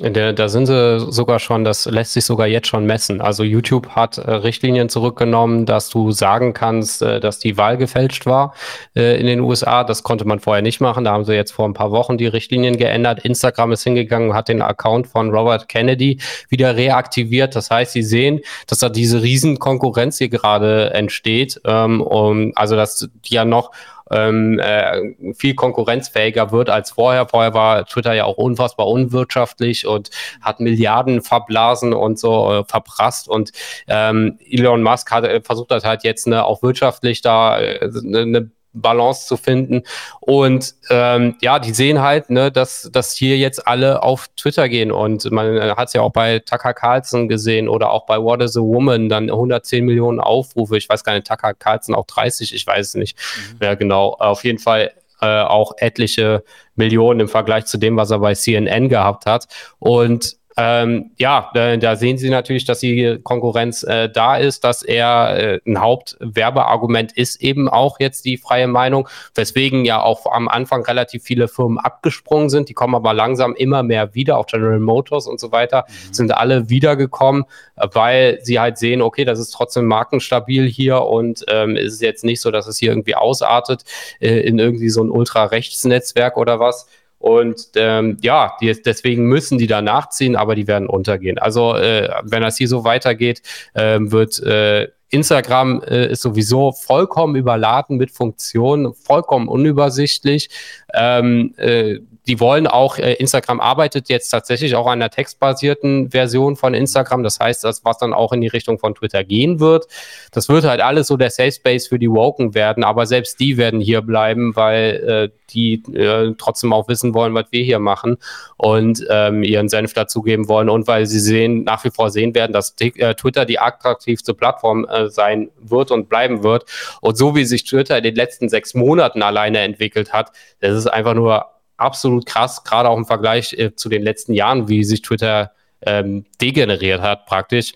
[SPEAKER 3] Der, da sind sie sogar schon, das lässt sich sogar jetzt schon messen. Also YouTube hat äh, Richtlinien zurückgenommen, dass du sagen kannst, äh, dass die Wahl gefälscht war äh, in den USA. Das konnte man vorher nicht machen. Da haben sie jetzt vor ein paar Wochen die Richtlinien geändert. Instagram ist hingegangen hat den Account von Robert Kennedy wieder reaktiviert. Das heißt, sie sehen, dass da diese Riesenkonkurrenz hier gerade entsteht. Ähm, um, also dass die ja noch ähm, äh, viel konkurrenzfähiger wird als vorher. Vorher war Twitter ja auch unfassbar unwirtschaftlich und hat Milliarden verblasen und so äh, verprasst. Und ähm, Elon Musk hat äh, versucht hat halt jetzt eine, auch wirtschaftlich da äh, eine Balance zu finden. Und ähm, ja, die sehen halt, ne, dass, dass hier jetzt alle auf Twitter gehen. Und man hat es ja auch bei Tucker Carlson gesehen oder auch bei What is a Woman, dann 110 Millionen Aufrufe. Ich weiß gar nicht, Tucker Carlson auch 30, ich weiß es nicht mhm. mehr genau. Auf jeden Fall äh, auch etliche Millionen im Vergleich zu dem, was er bei CNN gehabt hat. Und ähm, ja, da, da, sehen Sie natürlich, dass die Konkurrenz äh, da ist, dass er äh, ein Hauptwerbeargument ist eben auch jetzt die freie Meinung, weswegen ja auch am Anfang relativ viele Firmen abgesprungen sind. Die kommen aber langsam immer mehr wieder, auch General Motors und so weiter, mhm. sind alle wiedergekommen, weil sie halt sehen, okay, das ist trotzdem markenstabil hier und ähm, ist jetzt nicht so, dass es hier irgendwie ausartet äh, in irgendwie so ein Ultrarechtsnetzwerk oder was. Und ähm, ja, die, deswegen müssen die da nachziehen, aber die werden untergehen. Also äh, wenn das hier so weitergeht, äh, wird äh, Instagram äh, ist sowieso vollkommen überladen mit Funktionen, vollkommen unübersichtlich. Ähm, äh, die wollen auch, äh, Instagram arbeitet jetzt tatsächlich auch an einer textbasierten Version von Instagram. Das heißt, das, was dann auch in die Richtung von Twitter gehen wird. Das wird halt alles so der Safe Space für die Woken werden, aber selbst die werden hier bleiben, weil äh, die äh, trotzdem auch wissen wollen, was wir hier machen und ähm, ihren Senf dazugeben wollen und weil sie sehen, nach wie vor sehen werden, dass äh, Twitter die attraktivste Plattform äh, sein wird und bleiben wird. Und so wie sich Twitter in den letzten sechs Monaten alleine entwickelt hat, das ist einfach nur absolut krass, gerade auch im Vergleich äh, zu den letzten Jahren, wie sich Twitter ähm, degeneriert hat praktisch.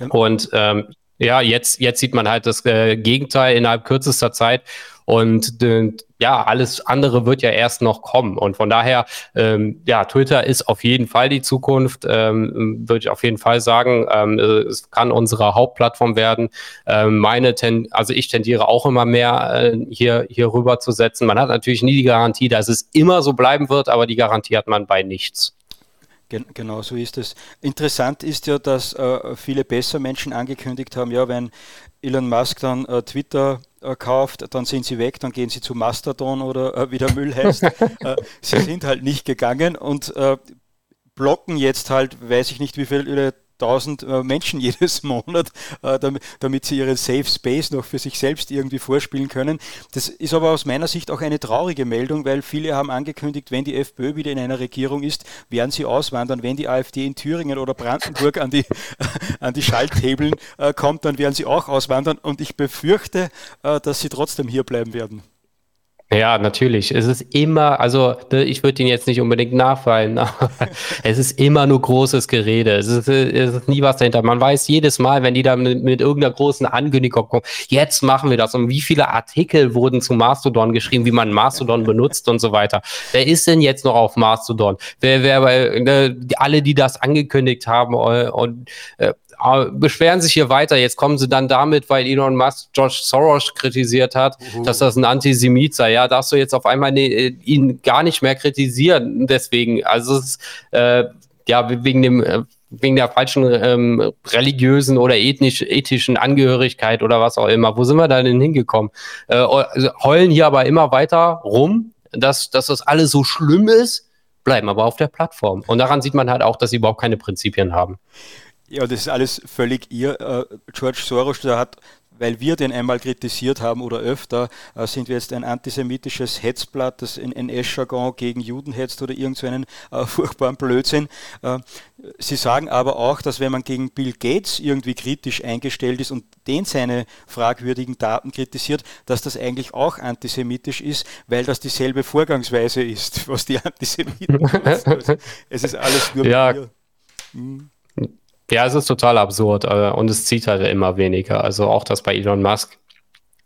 [SPEAKER 3] Ja. Und ähm, ja, jetzt, jetzt sieht man halt das äh, Gegenteil innerhalb kürzester Zeit. Und äh, ja, alles andere wird ja erst noch kommen. Und von daher, ähm, ja, Twitter ist auf jeden Fall die Zukunft, ähm, würde ich auf jeden Fall sagen. Ähm, es kann unsere Hauptplattform werden. Ähm, meine, ten also ich tendiere auch immer mehr äh, hier, hier rüber zu setzen. Man hat natürlich nie die Garantie, dass es immer so bleiben wird, aber die Garantie hat man bei nichts.
[SPEAKER 1] Genau so ist es. Interessant ist ja, dass äh, viele besser Menschen angekündigt haben, ja, wenn Elon Musk dann äh, Twitter äh, kauft, dann sind sie weg, dann gehen sie zu Mastodon oder äh, wie der Müll heißt. Äh, sie sind halt nicht gegangen und äh, blocken jetzt halt, weiß ich nicht, wie viele 1000 äh, Menschen jedes Monat, äh, damit, sie ihren Safe Space noch für sich selbst irgendwie vorspielen können. Das ist aber aus meiner Sicht auch eine traurige Meldung, weil viele haben angekündigt, wenn die FPÖ wieder in einer Regierung ist, werden sie auswandern. Wenn die AfD in Thüringen oder Brandenburg an die, an die Schalthebeln äh, kommt, dann werden sie auch auswandern. Und ich befürchte, dass sie trotzdem hier bleiben werden.
[SPEAKER 3] Ja, natürlich. Es ist immer, also ne, ich würde ihn jetzt nicht unbedingt nachfallen, aber es ist immer nur großes Gerede. Es ist, es ist nie was dahinter. Man weiß jedes Mal, wenn die da mit, mit irgendeiner großen Ankündigung kommen, jetzt machen wir das. Und wie viele Artikel wurden zu Mastodon geschrieben, wie man Mastodon benutzt und so weiter. Wer ist denn jetzt noch auf Mastodon? Wer, wer, ne, alle, die das angekündigt haben äh, und äh, beschweren sich hier weiter. Jetzt kommen sie dann damit, weil Elon Musk George Soros kritisiert hat, uh. dass das ein Antisemit sei. Ja, darfst du jetzt auf einmal ne, ihn gar nicht mehr kritisieren. Deswegen, also es ist, äh, ja, wegen dem äh, wegen der falschen ähm, religiösen oder ethnisch, ethischen Angehörigkeit oder was auch immer. Wo sind wir da denn hingekommen? Äh, also heulen hier aber immer weiter rum, dass, dass das alles so schlimm ist, bleiben aber auf der Plattform. Und daran sieht man halt auch, dass sie überhaupt keine Prinzipien haben.
[SPEAKER 1] Ja, das ist alles völlig ihr. Äh, George Soros, der hat weil wir den einmal kritisiert haben oder öfter, äh, sind wir jetzt ein antisemitisches Hetzblatt, das in, in Eschargon gegen Juden hetzt oder irgendeinen so äh, furchtbaren Blödsinn. Äh, Sie sagen aber auch, dass wenn man gegen Bill Gates irgendwie kritisch eingestellt ist und den seine fragwürdigen Daten kritisiert, dass das eigentlich auch antisemitisch ist, weil das dieselbe Vorgangsweise ist, was die Antisemiten es ist alles nur
[SPEAKER 3] ja. Hm. Ja, es ist total absurd äh, und es zieht halt immer weniger. Also auch das bei Elon Musk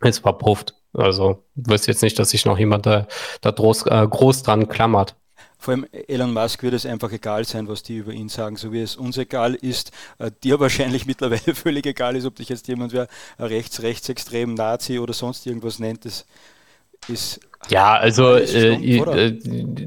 [SPEAKER 3] ist verpufft. Also wüsste jetzt nicht, dass sich noch jemand da, da groß, äh, groß dran klammert.
[SPEAKER 1] Vor allem Elon Musk wird es einfach egal sein, was die über ihn sagen, so wie es uns egal ist, äh, dir wahrscheinlich mittlerweile völlig egal ist, ob dich jetzt jemand wer rechts, rechtsextrem, Nazi oder sonst irgendwas nennt. Das ist
[SPEAKER 3] ja, also äh, äh,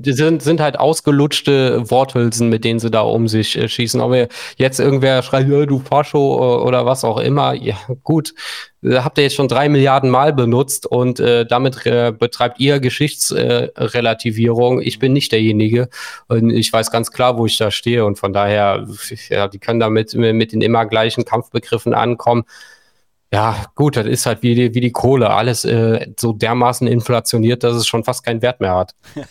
[SPEAKER 3] sind, sind halt ausgelutschte Worthülsen, mit denen sie da um sich äh, schießen. Ob jetzt irgendwer schreit, ja, du Fascho äh, oder was auch immer, ja gut, äh, habt ihr jetzt schon drei Milliarden Mal benutzt und äh, damit äh, betreibt ihr Geschichtsrelativierung. ich bin nicht derjenige und ich weiß ganz klar, wo ich da stehe und von daher, ja, die können damit mit den immer gleichen Kampfbegriffen ankommen. Ja, gut, das ist halt wie die, wie die Kohle. Alles äh, so dermaßen inflationiert, dass es schon fast keinen Wert mehr hat.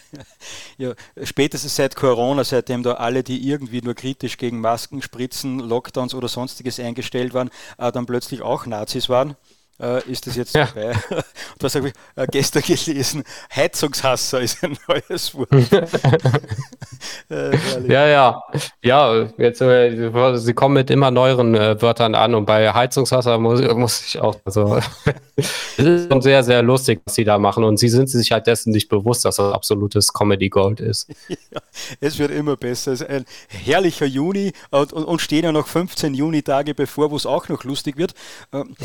[SPEAKER 1] ja, spätestens seit Corona, seitdem da alle, die irgendwie nur kritisch gegen Masken, Spritzen, Lockdowns oder sonstiges eingestellt waren, äh, dann plötzlich auch Nazis waren äh, ist das jetzt ja. dabei. Und was habe ich äh, gestern gelesen? Heizungshasser ist ein neues Wort.
[SPEAKER 3] äh, ja, ja. Ja, jetzt, äh, sie kommen mit immer neueren äh, Wörtern an und bei Heizungshasser muss, muss ich auch. Also, es ist schon sehr, sehr lustig, was sie da machen und sie sind sich halt dessen nicht bewusst, dass das absolutes Comedy Gold ist.
[SPEAKER 1] Ja, es wird immer besser. Es ist ein herrlicher Juni und, und, und stehen ja noch 15 Juni-Tage bevor, wo es auch noch lustig wird. Ähm,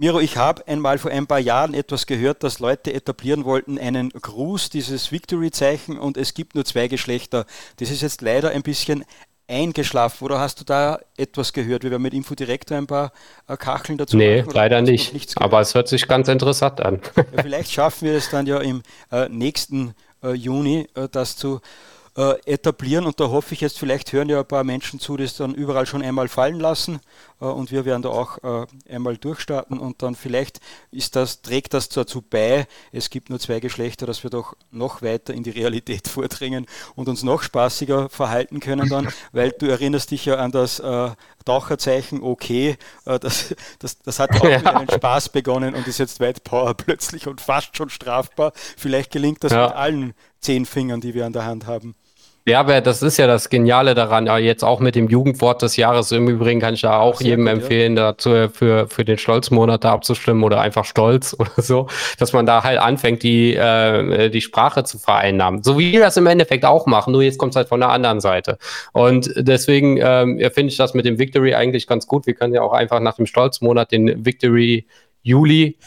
[SPEAKER 1] Miro, ich habe einmal vor ein paar Jahren etwas gehört, dass Leute etablieren wollten, einen Gruß, dieses Victory-Zeichen, und es gibt nur zwei Geschlechter. Das ist jetzt leider ein bisschen eingeschlafen. Oder hast du da etwas gehört? Wir werden mit Infodirekt ein paar äh, Kacheln dazu
[SPEAKER 3] Nee, machen, leider nicht. Aber es hört sich ganz interessant an.
[SPEAKER 1] Ja, vielleicht schaffen wir es dann ja im äh, nächsten äh, Juni, äh, das zu äh, etablieren. Und da hoffe ich jetzt, vielleicht hören ja ein paar Menschen zu, die es dann überall schon einmal fallen lassen. Äh, und wir werden da auch äh, einmal durchstarten und dann vielleicht ist das, trägt das dazu bei, es gibt nur zwei Geschlechter, dass wir doch noch weiter in die Realität vordringen und uns noch spaßiger verhalten können dann, weil du erinnerst dich ja an das äh, Taucherzeichen okay, äh, das, das, das hat auch ja. mit einem Spaß begonnen und ist jetzt weit Power plötzlich und fast schon strafbar. Vielleicht gelingt das ja. mit allen zehn Fingern, die wir an der Hand haben.
[SPEAKER 3] Ja, aber das ist ja das Geniale daran, jetzt auch mit dem Jugendwort des Jahres. Im Übrigen kann ich da auch jedem gut, empfehlen, ja. dazu für, für den Stolzmonat da abzustimmen oder einfach Stolz oder so, dass man da halt anfängt, die, äh, die Sprache zu vereinnahmen. So wie wir das im Endeffekt auch machen, nur jetzt kommt es halt von der anderen Seite. Und deswegen ähm, finde ich das mit dem Victory eigentlich ganz gut. Wir können ja auch einfach nach dem Stolzmonat den Victory Juli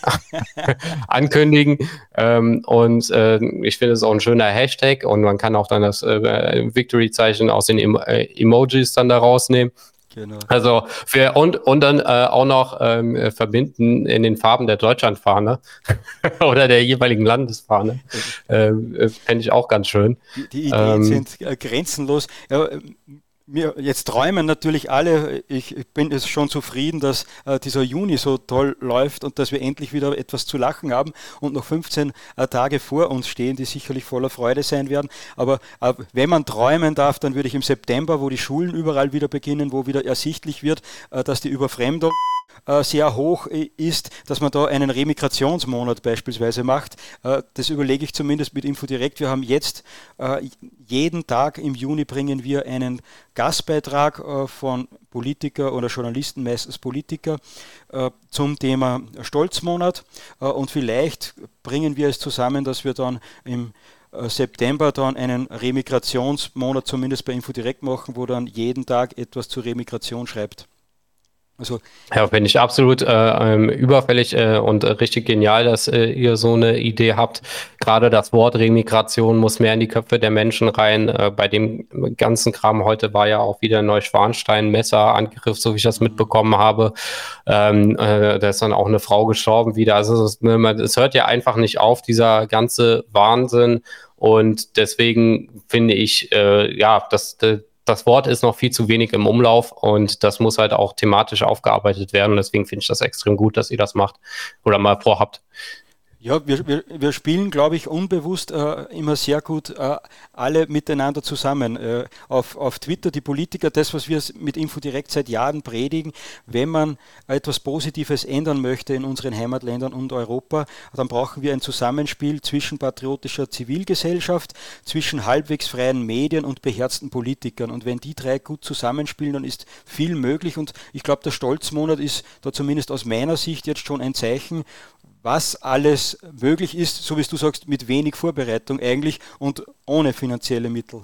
[SPEAKER 3] ankündigen. Ähm, und äh, ich finde es auch ein schöner Hashtag und man kann auch dann das äh, Victory-Zeichen aus den em äh, Emojis dann da rausnehmen. Genau. Also für, und, und dann äh, auch noch ähm, verbinden in den Farben der Deutschlandfahne oder der jeweiligen Landesfahne. Äh, äh Fände ich auch ganz schön.
[SPEAKER 1] Die, die Ideen ähm, sind äh, grenzenlos. Ja, wir jetzt träumen natürlich alle, ich bin es schon zufrieden, dass äh, dieser Juni so toll läuft und dass wir endlich wieder etwas zu lachen haben und noch 15 äh, Tage vor uns stehen, die sicherlich voller Freude sein werden. Aber äh, wenn man träumen darf, dann würde ich im September, wo die Schulen überall wieder beginnen, wo wieder ersichtlich wird, äh, dass die Überfremdung sehr hoch ist, dass man da einen Remigrationsmonat beispielsweise macht. Äh, das überlege ich zumindest mit Infodirekt. Wir haben jetzt äh, jeden Tag im Juni bringen wir einen Gastbeitrag von Politiker oder Journalisten, meistens Politiker, zum Thema Stolzmonat. Und vielleicht bringen wir es zusammen, dass wir dann im September dann einen Remigrationsmonat zumindest bei Infodirekt machen, wo dann jeden Tag etwas zur Remigration schreibt.
[SPEAKER 3] Also, ja, finde ich absolut äh, ähm, überfällig äh, und äh, richtig genial, dass äh, ihr so eine Idee habt. Gerade das Wort Remigration muss mehr in die Köpfe der Menschen rein. Äh, bei dem ganzen Kram heute war ja auch wieder Neuschwanstein Messerangriff, so wie ich das mhm. mitbekommen habe. Ähm, äh, da ist dann auch eine Frau gestorben wieder. Also es, ne, es hört ja einfach nicht auf, dieser ganze Wahnsinn. Und deswegen finde ich, ja, dass das Wort ist noch viel zu wenig im Umlauf und das muss halt auch thematisch aufgearbeitet werden. Und deswegen finde ich das extrem gut, dass ihr das macht oder mal vorhabt.
[SPEAKER 1] Ja, wir, wir, wir spielen, glaube ich, unbewusst äh, immer sehr gut äh, alle miteinander zusammen. Äh, auf, auf Twitter, die Politiker, das, was wir mit Info direkt seit Jahren predigen, wenn man etwas Positives ändern möchte in unseren Heimatländern und Europa, dann brauchen wir ein Zusammenspiel zwischen patriotischer Zivilgesellschaft, zwischen halbwegs freien Medien und beherzten Politikern. Und wenn die drei gut zusammenspielen, dann ist viel möglich. Und ich glaube, der Stolzmonat ist da zumindest aus meiner Sicht jetzt schon ein Zeichen, was alles möglich ist, so wie du sagst, mit wenig Vorbereitung eigentlich und ohne finanzielle Mittel.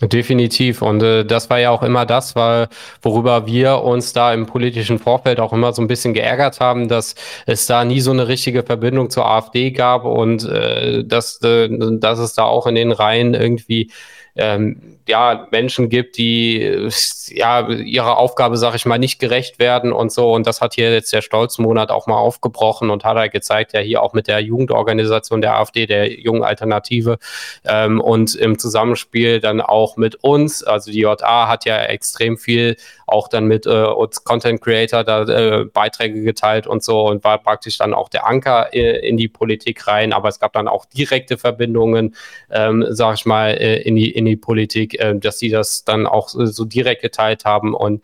[SPEAKER 3] Definitiv. Und äh, das war ja auch immer das, weil, worüber wir uns da im politischen Vorfeld auch immer so ein bisschen geärgert haben, dass es da nie so eine richtige Verbindung zur AfD gab und äh, dass, äh, dass es da auch in den Reihen irgendwie ähm, ja, Menschen gibt, die ja ihrer Aufgabe, sag ich mal, nicht gerecht werden und so. Und das hat hier jetzt der Stolzmonat auch mal aufgebrochen und hat halt gezeigt, ja hier auch mit der Jugendorganisation der AfD, der Jungen Alternative ähm, und im Zusammenspiel dann auch mit uns. Also die JA hat ja extrem viel auch dann mit äh, uns Content Creator da äh, Beiträge geteilt und so und war praktisch dann auch der Anker äh, in die Politik rein. Aber es gab dann auch direkte Verbindungen, ähm, sag ich mal, äh, in die in die Politik äh, dass sie das dann auch so direkt geteilt haben und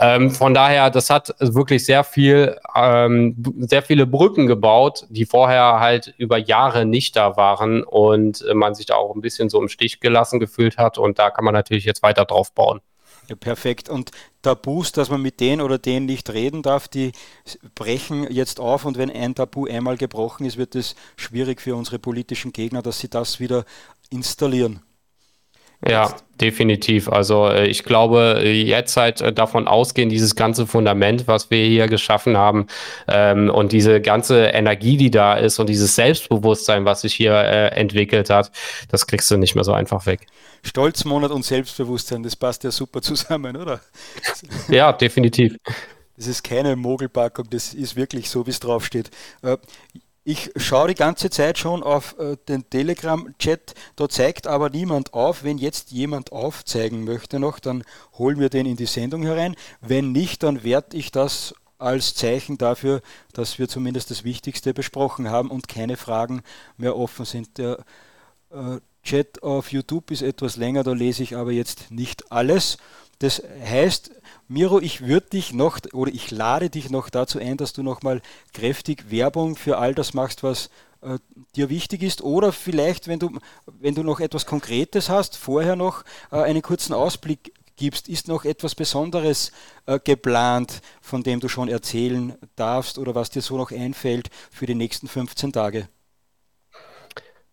[SPEAKER 3] ähm, von daher, das hat wirklich sehr viel, ähm, sehr viele Brücken gebaut, die vorher halt über Jahre nicht da waren und äh, man sich da auch ein bisschen so im Stich gelassen gefühlt hat. Und da kann man natürlich jetzt weiter drauf bauen.
[SPEAKER 1] Ja, perfekt. Und Tabus, dass man mit denen oder denen nicht reden darf, die brechen jetzt auf. Und wenn ein Tabu einmal gebrochen ist, wird es schwierig für unsere politischen Gegner, dass sie das wieder installieren.
[SPEAKER 3] Ja, definitiv. Also äh, ich glaube, jetzt halt äh, davon ausgehen, dieses ganze Fundament, was wir hier geschaffen haben ähm, und diese ganze Energie, die da ist und dieses Selbstbewusstsein, was sich hier äh, entwickelt hat, das kriegst du nicht mehr so einfach weg.
[SPEAKER 1] Stolzmonat und Selbstbewusstsein, das passt ja super zusammen, oder?
[SPEAKER 3] Ja, definitiv.
[SPEAKER 1] Das ist keine Mogelpackung, das ist wirklich so, wie es draufsteht. Ich schaue die ganze Zeit schon auf äh, den Telegram-Chat, da zeigt aber niemand auf. Wenn jetzt jemand aufzeigen möchte noch, dann holen wir den in die Sendung herein. Wenn nicht, dann werde ich das als Zeichen dafür, dass wir zumindest das Wichtigste besprochen haben und keine Fragen mehr offen sind. Der äh, Chat auf YouTube ist etwas länger, da lese ich aber jetzt nicht alles. Das heißt, Miro, ich würde dich noch oder ich lade dich noch dazu ein, dass du nochmal kräftig Werbung für all das machst, was äh, dir wichtig ist. Oder vielleicht, wenn du, wenn du noch etwas Konkretes hast, vorher noch äh, einen kurzen Ausblick gibst. Ist noch etwas Besonderes äh, geplant, von dem du schon erzählen darfst oder was dir so noch einfällt für die nächsten 15 Tage?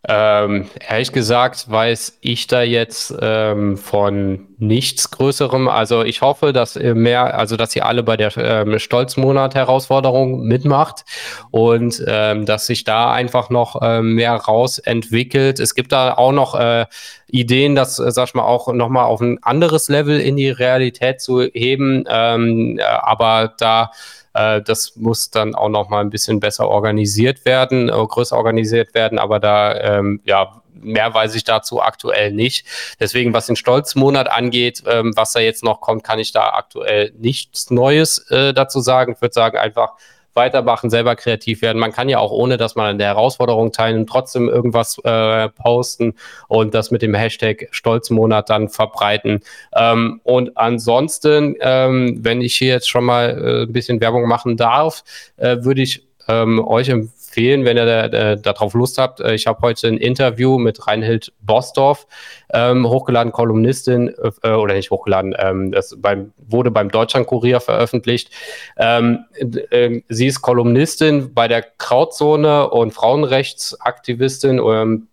[SPEAKER 3] Ähm, ehrlich gesagt weiß ich da jetzt ähm, von nichts Größerem. Also ich hoffe, dass ihr mehr, also dass ihr alle bei der ähm, Stolzmonat-Herausforderung mitmacht und ähm, dass sich da einfach noch ähm, mehr rausentwickelt. Es gibt da auch noch äh, Ideen, das, äh, sag ich mal, auch nochmal auf ein anderes Level in die Realität zu heben. Ähm, äh, aber da äh, das muss dann auch noch mal ein bisschen besser organisiert werden, äh, größer organisiert werden, aber da, ähm, ja, mehr weiß ich dazu aktuell nicht. Deswegen, was den Stolzmonat angeht, ähm, was da jetzt noch kommt, kann ich da aktuell nichts Neues äh, dazu sagen. Ich würde sagen, einfach weitermachen, selber kreativ werden. Man kann ja auch, ohne dass man an der Herausforderung teilnimmt, trotzdem irgendwas äh, posten und das mit dem Hashtag Stolzmonat dann verbreiten. Ähm, und ansonsten, ähm, wenn ich hier jetzt schon mal äh, ein bisschen Werbung machen darf, äh, würde ich ähm, euch empfehlen, empfehlen, wenn ihr da, darauf Lust habt. Äh, ich habe heute ein Interview mit Reinhild Bosdorf ähm, hochgeladen, Kolumnistin, äh, oder nicht hochgeladen, ähm, das beim, wurde beim Deutschlandkurier veröffentlicht. Ähm, äh, sie ist Kolumnistin bei der Krautzone und Frauenrechtsaktivistin. Ähm,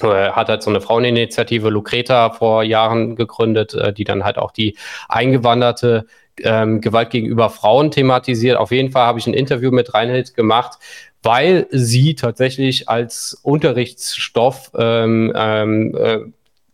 [SPEAKER 3] äh, hat halt so eine Fraueninitiative Lucreta vor Jahren gegründet, äh, die dann halt auch die eingewanderte ähm, Gewalt gegenüber Frauen thematisiert. Auf jeden Fall habe ich ein Interview mit Reinhild gemacht, weil sie tatsächlich als Unterrichtsstoff ähm, ähm, äh,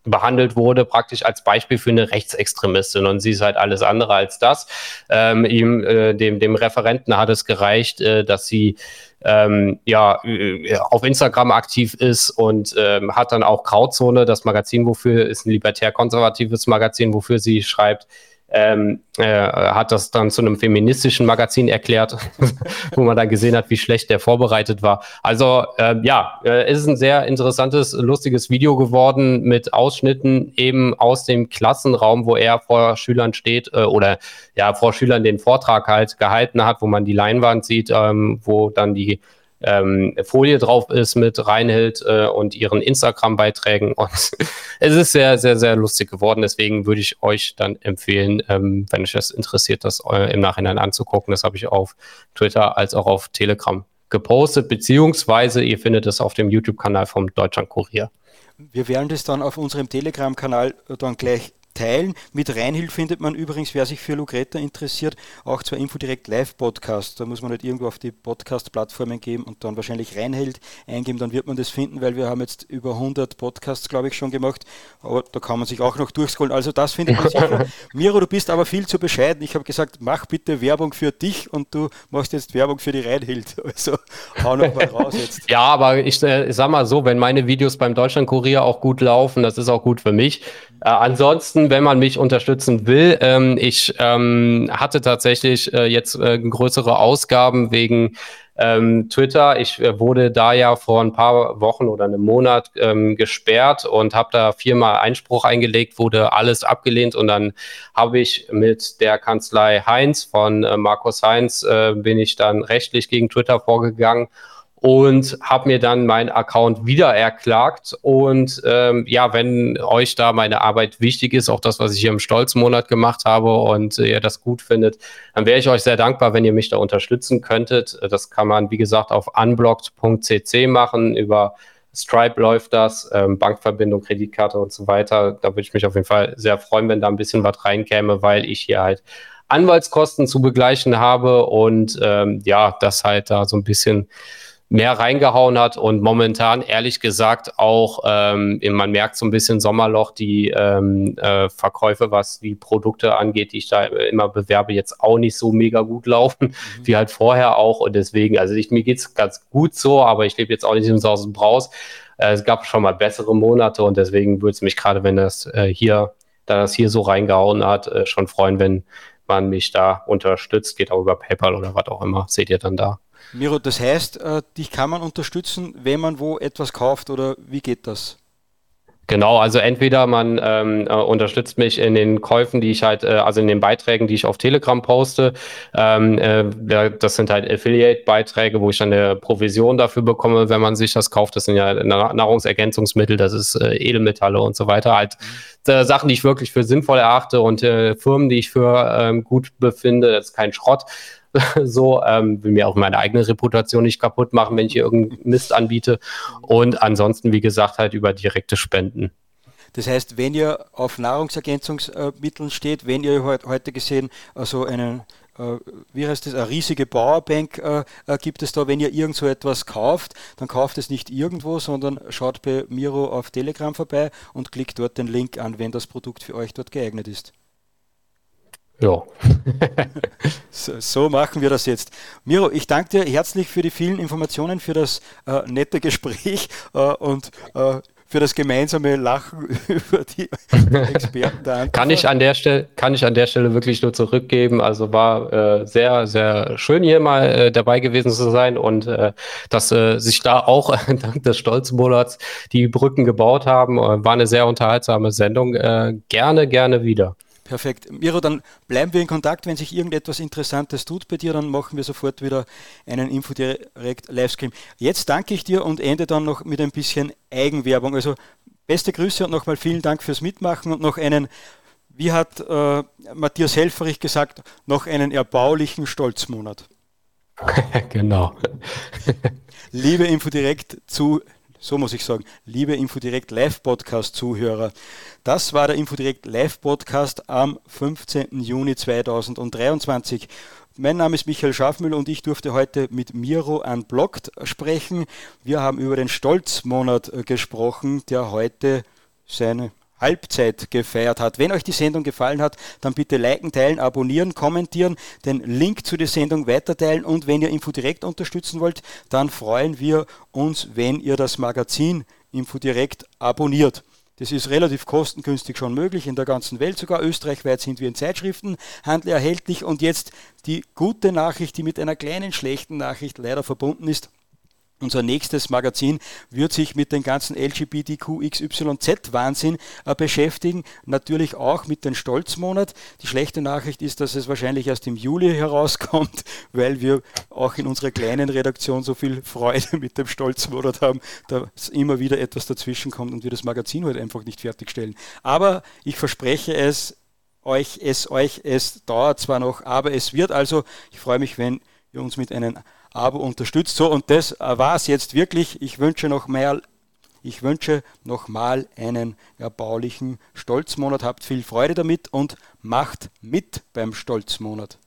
[SPEAKER 3] behandelt wurde, praktisch als Beispiel für eine Rechtsextremistin. Und sie ist halt alles andere als das. Ähm, ihm, äh, dem, dem Referenten hat es gereicht, äh, dass sie ähm, ja, äh, auf Instagram aktiv ist und ähm, hat dann auch Grauzone, das Magazin, wofür ist ein libertär-konservatives Magazin, wofür sie schreibt, ähm, äh, hat das dann zu einem feministischen Magazin erklärt, wo man dann gesehen hat, wie schlecht der vorbereitet war. Also äh, ja, äh, ist ein sehr interessantes, lustiges Video geworden mit Ausschnitten eben aus dem Klassenraum, wo er vor Schülern steht äh, oder ja vor Schülern den Vortrag halt gehalten hat, wo man die Leinwand sieht, ähm, wo dann die ähm, Folie drauf ist mit Reinhild äh, und ihren Instagram-Beiträgen. Und es ist sehr, sehr, sehr lustig geworden. Deswegen würde ich euch dann empfehlen, ähm, wenn euch das interessiert, das äh, im Nachhinein anzugucken. Das habe ich auf Twitter als auch auf Telegram gepostet, beziehungsweise ihr findet es auf dem YouTube-Kanal vom Deutschland Kurier.
[SPEAKER 1] Wir werden das dann auf unserem Telegram-Kanal dann gleich teilen. Mit Reinhild findet man übrigens, wer sich für Lucreta interessiert, auch zwar Infodirekt Live-Podcast. Da muss man nicht irgendwo auf die Podcast-Plattformen geben und dann wahrscheinlich Reinhild eingeben, dann wird man das finden, weil wir haben jetzt über 100 Podcasts, glaube ich, schon gemacht. Aber da kann man sich auch noch durchscrollen. Also das findet man sicher. Miro, du bist aber viel zu bescheiden. Ich habe gesagt, mach bitte Werbung für dich und du machst jetzt Werbung für die Reinhild. Also hau noch mal raus jetzt.
[SPEAKER 3] ja, aber ich, äh, sag mal so, wenn meine Videos beim Deutschland-Kurier auch gut laufen, das ist auch gut für mich. Äh, ansonsten, wenn man mich unterstützen will, ähm, ich ähm, hatte tatsächlich äh, jetzt äh, größere Ausgaben wegen ähm, Twitter. Ich äh, wurde da ja vor ein paar Wochen oder einem Monat ähm, gesperrt und habe da viermal Einspruch eingelegt, wurde alles abgelehnt und dann habe ich mit der Kanzlei Heinz von äh, Markus Heinz äh, bin ich dann rechtlich gegen Twitter vorgegangen und habe mir dann meinen Account wieder erklagt. Und ähm, ja, wenn euch da meine Arbeit wichtig ist, auch das, was ich hier im Stolzmonat gemacht habe und äh, ihr das gut findet, dann wäre ich euch sehr dankbar, wenn ihr mich da unterstützen könntet. Das kann man, wie gesagt, auf unblocked.cc machen. Über Stripe läuft das, ähm, Bankverbindung, Kreditkarte und so weiter. Da würde ich mich auf jeden Fall sehr freuen, wenn da ein bisschen was reinkäme, weil ich hier halt Anwaltskosten zu begleichen habe und ähm, ja, das halt da so ein bisschen mehr reingehauen hat und momentan ehrlich gesagt auch, ähm, man merkt so ein bisschen Sommerloch, die ähm, äh, Verkäufe, was die Produkte angeht, die ich da immer bewerbe, jetzt auch nicht so mega gut laufen, mhm. wie halt vorher auch und deswegen, also ich, mir es ganz gut so, aber ich lebe jetzt auch nicht im Saus und Braus. Äh, es gab schon mal bessere Monate und deswegen würde es mich gerade, wenn das äh, hier, da das hier so reingehauen hat, äh, schon freuen, wenn man mich da unterstützt, geht auch über PayPal oder was auch immer, seht ihr dann da.
[SPEAKER 1] Miro, das heißt, äh, dich kann man unterstützen, wenn man wo etwas kauft oder wie geht das?
[SPEAKER 3] Genau, also entweder man ähm, äh, unterstützt mich in den Käufen, die ich halt, äh, also in den Beiträgen, die ich auf Telegram poste. Ähm, äh, das sind halt Affiliate-Beiträge, wo ich dann eine Provision dafür bekomme, wenn man sich das kauft. Das sind ja Nahrungsergänzungsmittel, das ist äh, Edelmetalle und so weiter. Halt mhm. Sachen, die ich wirklich für sinnvoll erachte und äh, Firmen, die ich für ähm, gut befinde. Das ist kein Schrott. so, ähm, will mir auch meine eigene Reputation nicht kaputt machen, wenn ich hier irgendeinen Mist anbiete. Und ansonsten, wie gesagt, halt über direkte Spenden.
[SPEAKER 1] Das heißt, wenn ihr auf Nahrungsergänzungsmitteln steht, wenn ihr heute gesehen also einen äh, wie heißt das, eine riesige Powerbank äh, äh, gibt es da, wenn ihr irgend so etwas kauft, dann kauft es nicht irgendwo, sondern schaut bei Miro auf Telegram vorbei und klickt dort den Link an, wenn das Produkt für euch dort geeignet ist.
[SPEAKER 3] Ja.
[SPEAKER 1] so, so, machen wir das jetzt. Miro, ich danke dir herzlich für die vielen Informationen, für das äh, nette Gespräch äh, und äh, für das gemeinsame Lachen über die
[SPEAKER 3] Experten da. kann ich an der Stelle kann ich an der Stelle wirklich nur zurückgeben. Also war äh, sehr sehr schön hier mal äh, dabei gewesen zu sein und äh, dass sich da auch dank des Stolzmonats die Brücken gebaut haben. War eine sehr unterhaltsame Sendung. Gerne gerne wieder.
[SPEAKER 1] Perfekt. Miro, dann bleiben wir in Kontakt. Wenn sich irgendetwas Interessantes tut bei dir, dann machen wir sofort wieder einen Infodirect Livestream. Jetzt danke ich dir und ende dann noch mit ein bisschen Eigenwerbung. Also beste Grüße und nochmal vielen Dank fürs Mitmachen und noch einen, wie hat äh, Matthias Helferich gesagt, noch einen erbaulichen Stolzmonat.
[SPEAKER 3] genau.
[SPEAKER 1] Liebe Infodirect zu so muss ich sagen, liebe Infodirect Live Podcast Zuhörer, das war der Infodirect Live Podcast am 15. Juni 2023. Mein Name ist Michael Schafmüller und ich durfte heute mit Miro Unblocked sprechen. Wir haben über den Stolzmonat äh, gesprochen, der heute seine Halbzeit gefeiert hat. Wenn euch die Sendung gefallen hat, dann bitte liken, teilen, abonnieren, kommentieren, den Link zu der Sendung weiterteilen und wenn ihr Info direkt unterstützen wollt, dann freuen wir uns, wenn ihr das Magazin Info direkt abonniert. Das ist relativ kostengünstig schon möglich, in der ganzen Welt sogar. Österreichweit sind wir in Zeitschriftenhandel erhältlich. Und jetzt die gute Nachricht, die mit einer kleinen schlechten Nachricht leider verbunden ist. Unser nächstes Magazin wird sich mit dem ganzen LGBTQXYZ-Wahnsinn äh, beschäftigen. Natürlich auch mit dem Stolzmonat. Die schlechte Nachricht ist, dass es wahrscheinlich erst im Juli herauskommt, weil wir auch in unserer kleinen Redaktion so viel Freude mit dem Stolzmonat haben, dass immer wieder etwas dazwischen kommt und wir das Magazin heute einfach nicht fertigstellen. Aber ich verspreche es euch, es euch, es dauert zwar noch, aber es wird also. Ich freue mich, wenn ihr uns mit einem Abo unterstützt. So, und das war es jetzt wirklich. Ich wünsche noch mehr. Ich wünsche nochmal einen erbaulichen Stolzmonat. Habt viel Freude damit und macht mit beim Stolzmonat.